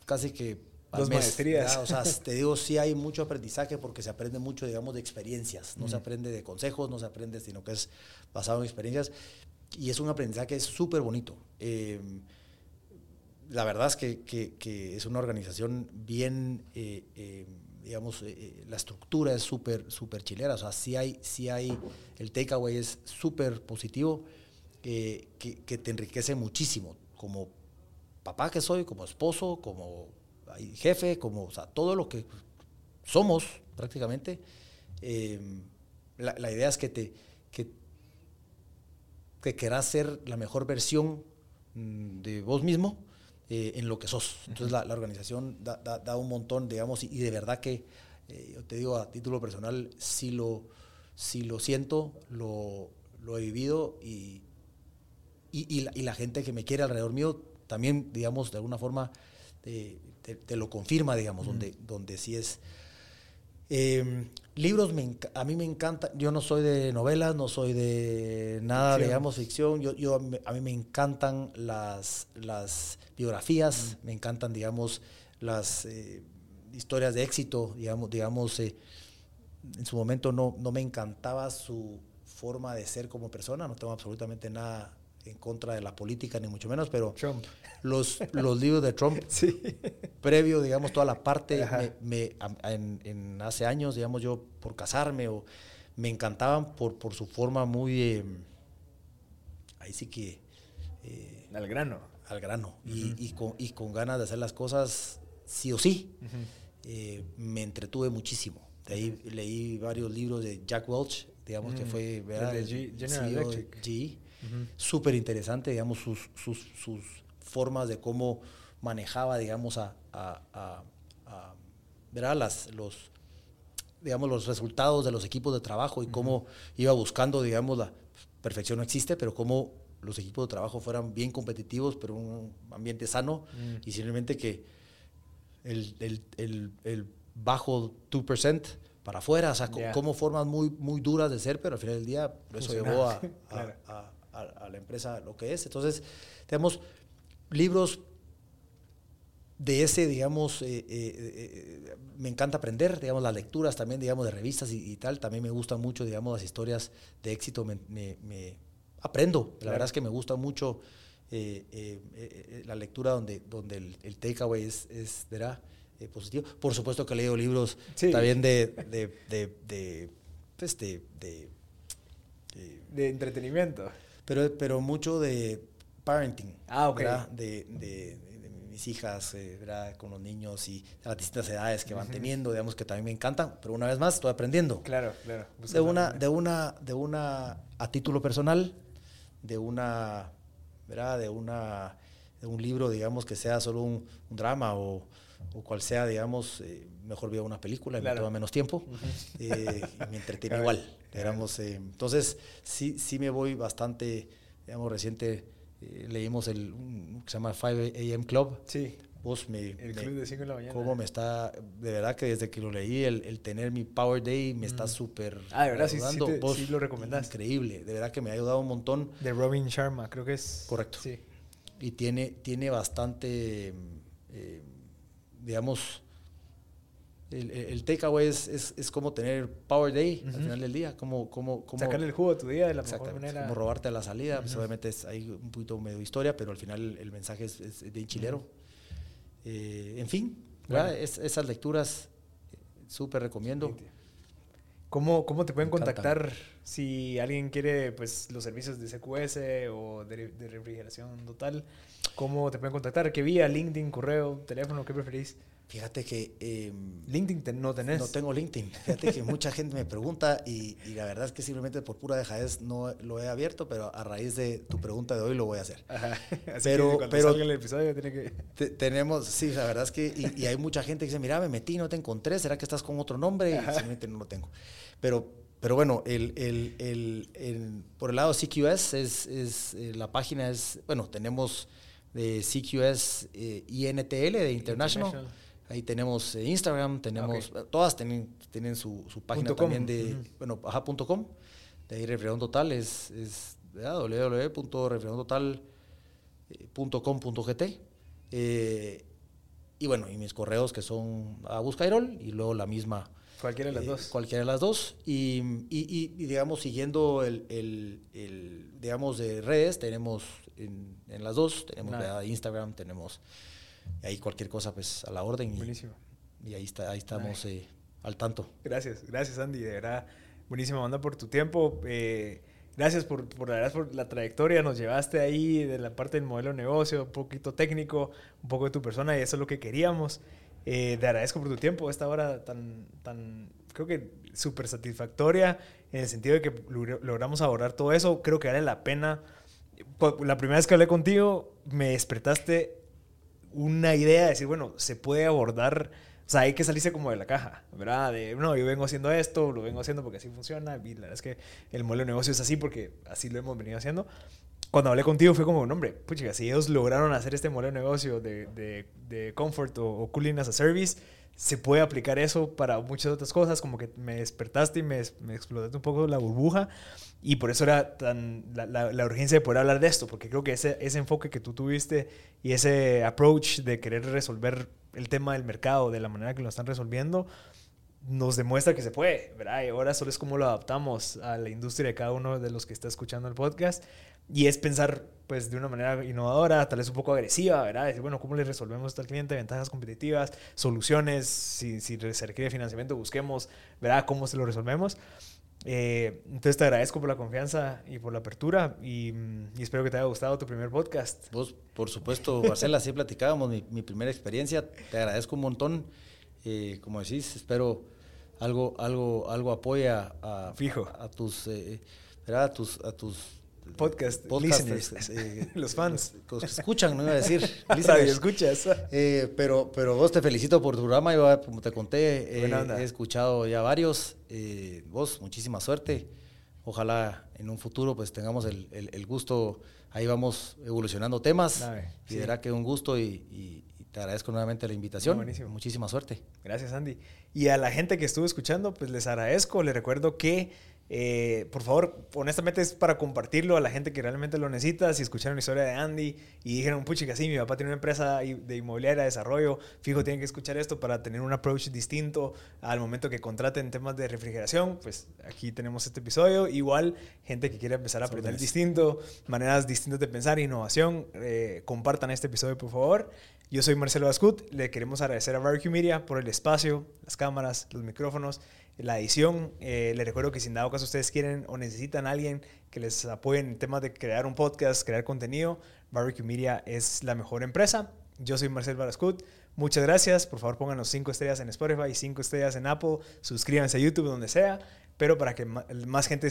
casi que Dos maestrías. O sea, te digo, sí hay mucho aprendizaje porque se aprende mucho, digamos, de experiencias. No se aprende de consejos, no se aprende, sino que es basado en experiencias. Y es un aprendizaje súper bonito. Eh, la verdad es que, es una organización bien, eh, eh, digamos, eh, la estructura es súper, súper chilera. O sea, sí hay, sí hay, el takeaway es súper positivo, que, te enriquece muchísimo, como papá que soy, como esposo, como jefe, como, o sea, todo lo que somos prácticamente. La, idea es que te, que, que querás ser la mejor versión mm, de vos mismo eh, en lo que sos. Entonces la, organización da, un montón, digamos, y, de verdad que, eh, yo te digo a título personal, sí lo, lo siento, lo, he vivido y, y, la, gente que me quiere alrededor mío también, digamos, de alguna forma te, lo confirma, digamos, donde, donde sí es... Em, libros, a mí me encanta, yo no soy de novelas, no soy de nada, digamos, ficción, yo, yo, a mí me encantan las, las biografías, me encantan, digamos, las eh, historias de éxito, digamos, digamos eh, en su momento no, no me encantaba su forma de ser como persona, no tengo absolutamente nada en contra de la política, ni mucho menos, pero Los, los libros de Trump, previo, digamos, toda la parte, me, en, hace años, digamos, yo por casarme, o, me encantaban por, por su forma muy, eh, ahí sí que... Eh, al grano. Al grano, y, y, con, y, con, ganas de hacer las cosas sí o sí. Eh, me entretuve muchísimo. De ahí leí varios libros de Jack Welch, digamos que fue ¿verdad? de General Electric. G, súper interesante, digamos, sus, sus, sus, formas de cómo manejaba, digamos, a, a, a, a Las, los, digamos, los resultados de los equipos de trabajo y cómo iba buscando, digamos, la perfección no existe, pero cómo los equipos de trabajo fueran bien competitivos, pero un ambiente sano. Mm. y simplemente que el, el, el, el bajo 2% para afuera, o sea, como formas muy, muy duras de ser, pero al final del día eso llevó a, a, la empresa lo que es. Entonces, tenemos libros de ese, digamos, eh, eh, eh, me encanta aprender, digamos, las lecturas también, digamos, de revistas y, tal, también me gustan mucho, digamos, las historias de éxito, me, me, aprendo, la verdad es que me gusta mucho la lectura donde, donde el, takeaway es, es ¿verdad? positivo. Por supuesto que he leído libros también de, de, de, de, pues de, de entretenimiento. Pero, pero mucho de parenting. Ah, ok. De, de, mis hijas, eh, ¿verdad? Con los niños y las distintas edades que van teniendo, digamos que también me encantan, pero una vez más estoy aprendiendo. Claro, claro. De una, de una, de una, a título personal, de una, ¿verdad? De una, de un libro, digamos, que sea solo un, drama o, o, cual sea, digamos, eh, mejor veo una película y me toma menos tiempo eh, y me entretiene igual. Digamos, entonces, sí, sí me voy bastante, digamos, reciente eh, leímos el que se llama 5 AM Club. Sí. Vos me, el club de 5 de la mañana. Cómo me está, de verdad que desde que lo leí, el, el tener mi Power Day me está súper. Ah, de verdad, sí, sí, sí, lo recomendás. Increíble, de verdad que me ha ayudado un montón. De Robin Sharma, creo que es. Correcto. Sí. Y tiene, tiene bastante, eh, digamos, el, el takeaway es, es, es, como tener Power Day al final del día, como, como, como sacarle el jugo a tu día de la mejor manera. Como robarte a la salida, pues obviamente es, hay un poquito medio historia, pero al final el, mensaje es, es, bien chilero. Eh, en fin, esas lecturas eh, súper recomiendo. ¿Cómo, ¿Cómo te pueden contactar si alguien quiere pues, los servicios de CQS o de, de refrigeración total? ¿Cómo te pueden contactar? ¿Qué vía? ¿LinkedIn, correo, teléfono? ¿Qué preferís? Fíjate que... Em, LinkedIn no tenés. No tengo LinkedIn. Fíjate que mucha gente me pregunta y, y, la verdad es que simplemente por pura dejadez no lo he abierto, pero a raíz de tu pregunta de hoy lo voy a hacer. pero, pero el episodio tiene que... tenemos, sí, la verdad es que... Y, hay mucha gente que dice, mira, me metí, no te encontré, ¿será que estás con otro nombre? Y simplemente no lo tengo. Pero, pero bueno, el, el, el, por el lado CQS, es, es, eh, la página es... Bueno, tenemos de CQS eh, INTL de International Ahí tenemos eh, Instagram, tenemos, todas tienen, tienen su, su página también de, bueno, ajá.com. De ahí Refrigerón Total es, es www.refrigerontotal.com.gt. Eh, y bueno, y mis correos que son a Buscairol y luego la misma. Cualquiera de las eh, dos. Cualquiera de las dos. Y, y, y, digamos, siguiendo el, el, el, digamos, de redes, tenemos en, en las dos, tenemos Instagram, tenemos ahí cualquier cosa, pues a la orden. Y, Buenísimo. Y ahí, está, ahí estamos eh, al tanto. Gracias, gracias Andy, de verdad. Buenísima banda por tu tiempo. Eh, gracias por, por, la, por la trayectoria. Nos llevaste ahí de la parte del modelo de negocio, un poquito técnico, un poco de tu persona y eso es lo que queríamos. Eh, te agradezco por tu tiempo, esta hora tan, tan creo que súper satisfactoria en el sentido de que logramos abordar todo eso. Creo que vale la pena. La primera vez que hablé contigo, me despertaste una idea de decir, bueno, se puede abordar, o sea, hay que salirse como de la caja, ¿verdad? De, no, yo vengo haciendo esto, lo vengo haciendo porque así funciona, y la verdad es que el modelo de negocio es así porque así lo hemos venido haciendo. Cuando hablé contigo fue como, hombre, pucha, si ellos lograron hacer este modelo de negocio de, de, de comfort o, o, cooling as a service, se puede aplicar eso para muchas otras cosas, como que me despertaste y me, me explotaste un poco la burbuja y por eso era tan la, la, la, urgencia de poder hablar de esto, porque creo que ese, ese enfoque que tú tuviste y ese approach de querer resolver el tema del mercado de la manera que lo están resolviendo, nos demuestra que se puede, ¿verdad? Y ahora solo es cómo lo adaptamos a la industria de cada uno de los que está escuchando el podcast. Y es pensar, pues, de una manera innovadora, tal vez un poco agresiva, ¿verdad? Decir, bueno, ¿cómo le resolvemos esto al cliente? Ventajas competitivas, soluciones, si, si se requiere financiamiento, busquemos, ¿verdad? ¿Cómo se lo resolvemos? Eh, entonces te agradezco por la confianza y por la apertura y, y, espero que te haya gustado tu primer podcast. Vos, por supuesto, Marcela, así platicábamos mi, mi primera experiencia. Te agradezco un montón. Eh, como decís, espero algo, algo, algo apoya a, Fijo. a, a tus, eh. A tus, a tus podcast, podcast listeners, eh, los fans. Los, los, que escuchan, no iba a decir. Radio escuchas. Eh, pero, pero vos te felicito por tu programa. Yo, como te conté, eh, he escuchado ya varios. Eh, vos, muchísima suerte. Ojalá en un futuro pues tengamos el, el, el gusto. Ahí vamos evolucionando temas. Dale, y sí. verá que un gusto y, y, te agradezco nuevamente la invitación. No, buenísimo. Muchísima suerte. Gracias, Andy. Y a la gente que estuvo escuchando, pues les agradezco. Les recuerdo que eh, por favor, honestamente es para compartirlo a la gente que realmente lo necesita. Si escucharon la historia de Andy y dijeron, puchica, sí, mi papá tiene una empresa de inmobiliaria de desarrollo, fijo, tienen que escuchar esto para tener un approach distinto al momento que contraten temas de refrigeración, pues aquí tenemos este episodio. Igual, gente que quiere empezar a aprender distinto, maneras distintas de pensar, innovación, eh, compartan este episodio, por favor. Yo soy Marcelo Ascut, le queremos agradecer a Barbecue Media por el espacio, las cámaras, los micrófonos la edición. Eh, les recuerdo que si en dado caso ustedes quieren o necesitan a alguien que les apoye en temas de crear un podcast, crear contenido, Barbecue Media es la mejor empresa. Yo soy Marcel Barascut. Muchas gracias. Por favor, pónganos 5 estrellas en Spotify, 5 estrellas en Apple. Suscríbanse a YouTube, donde sea. Pero para que más gente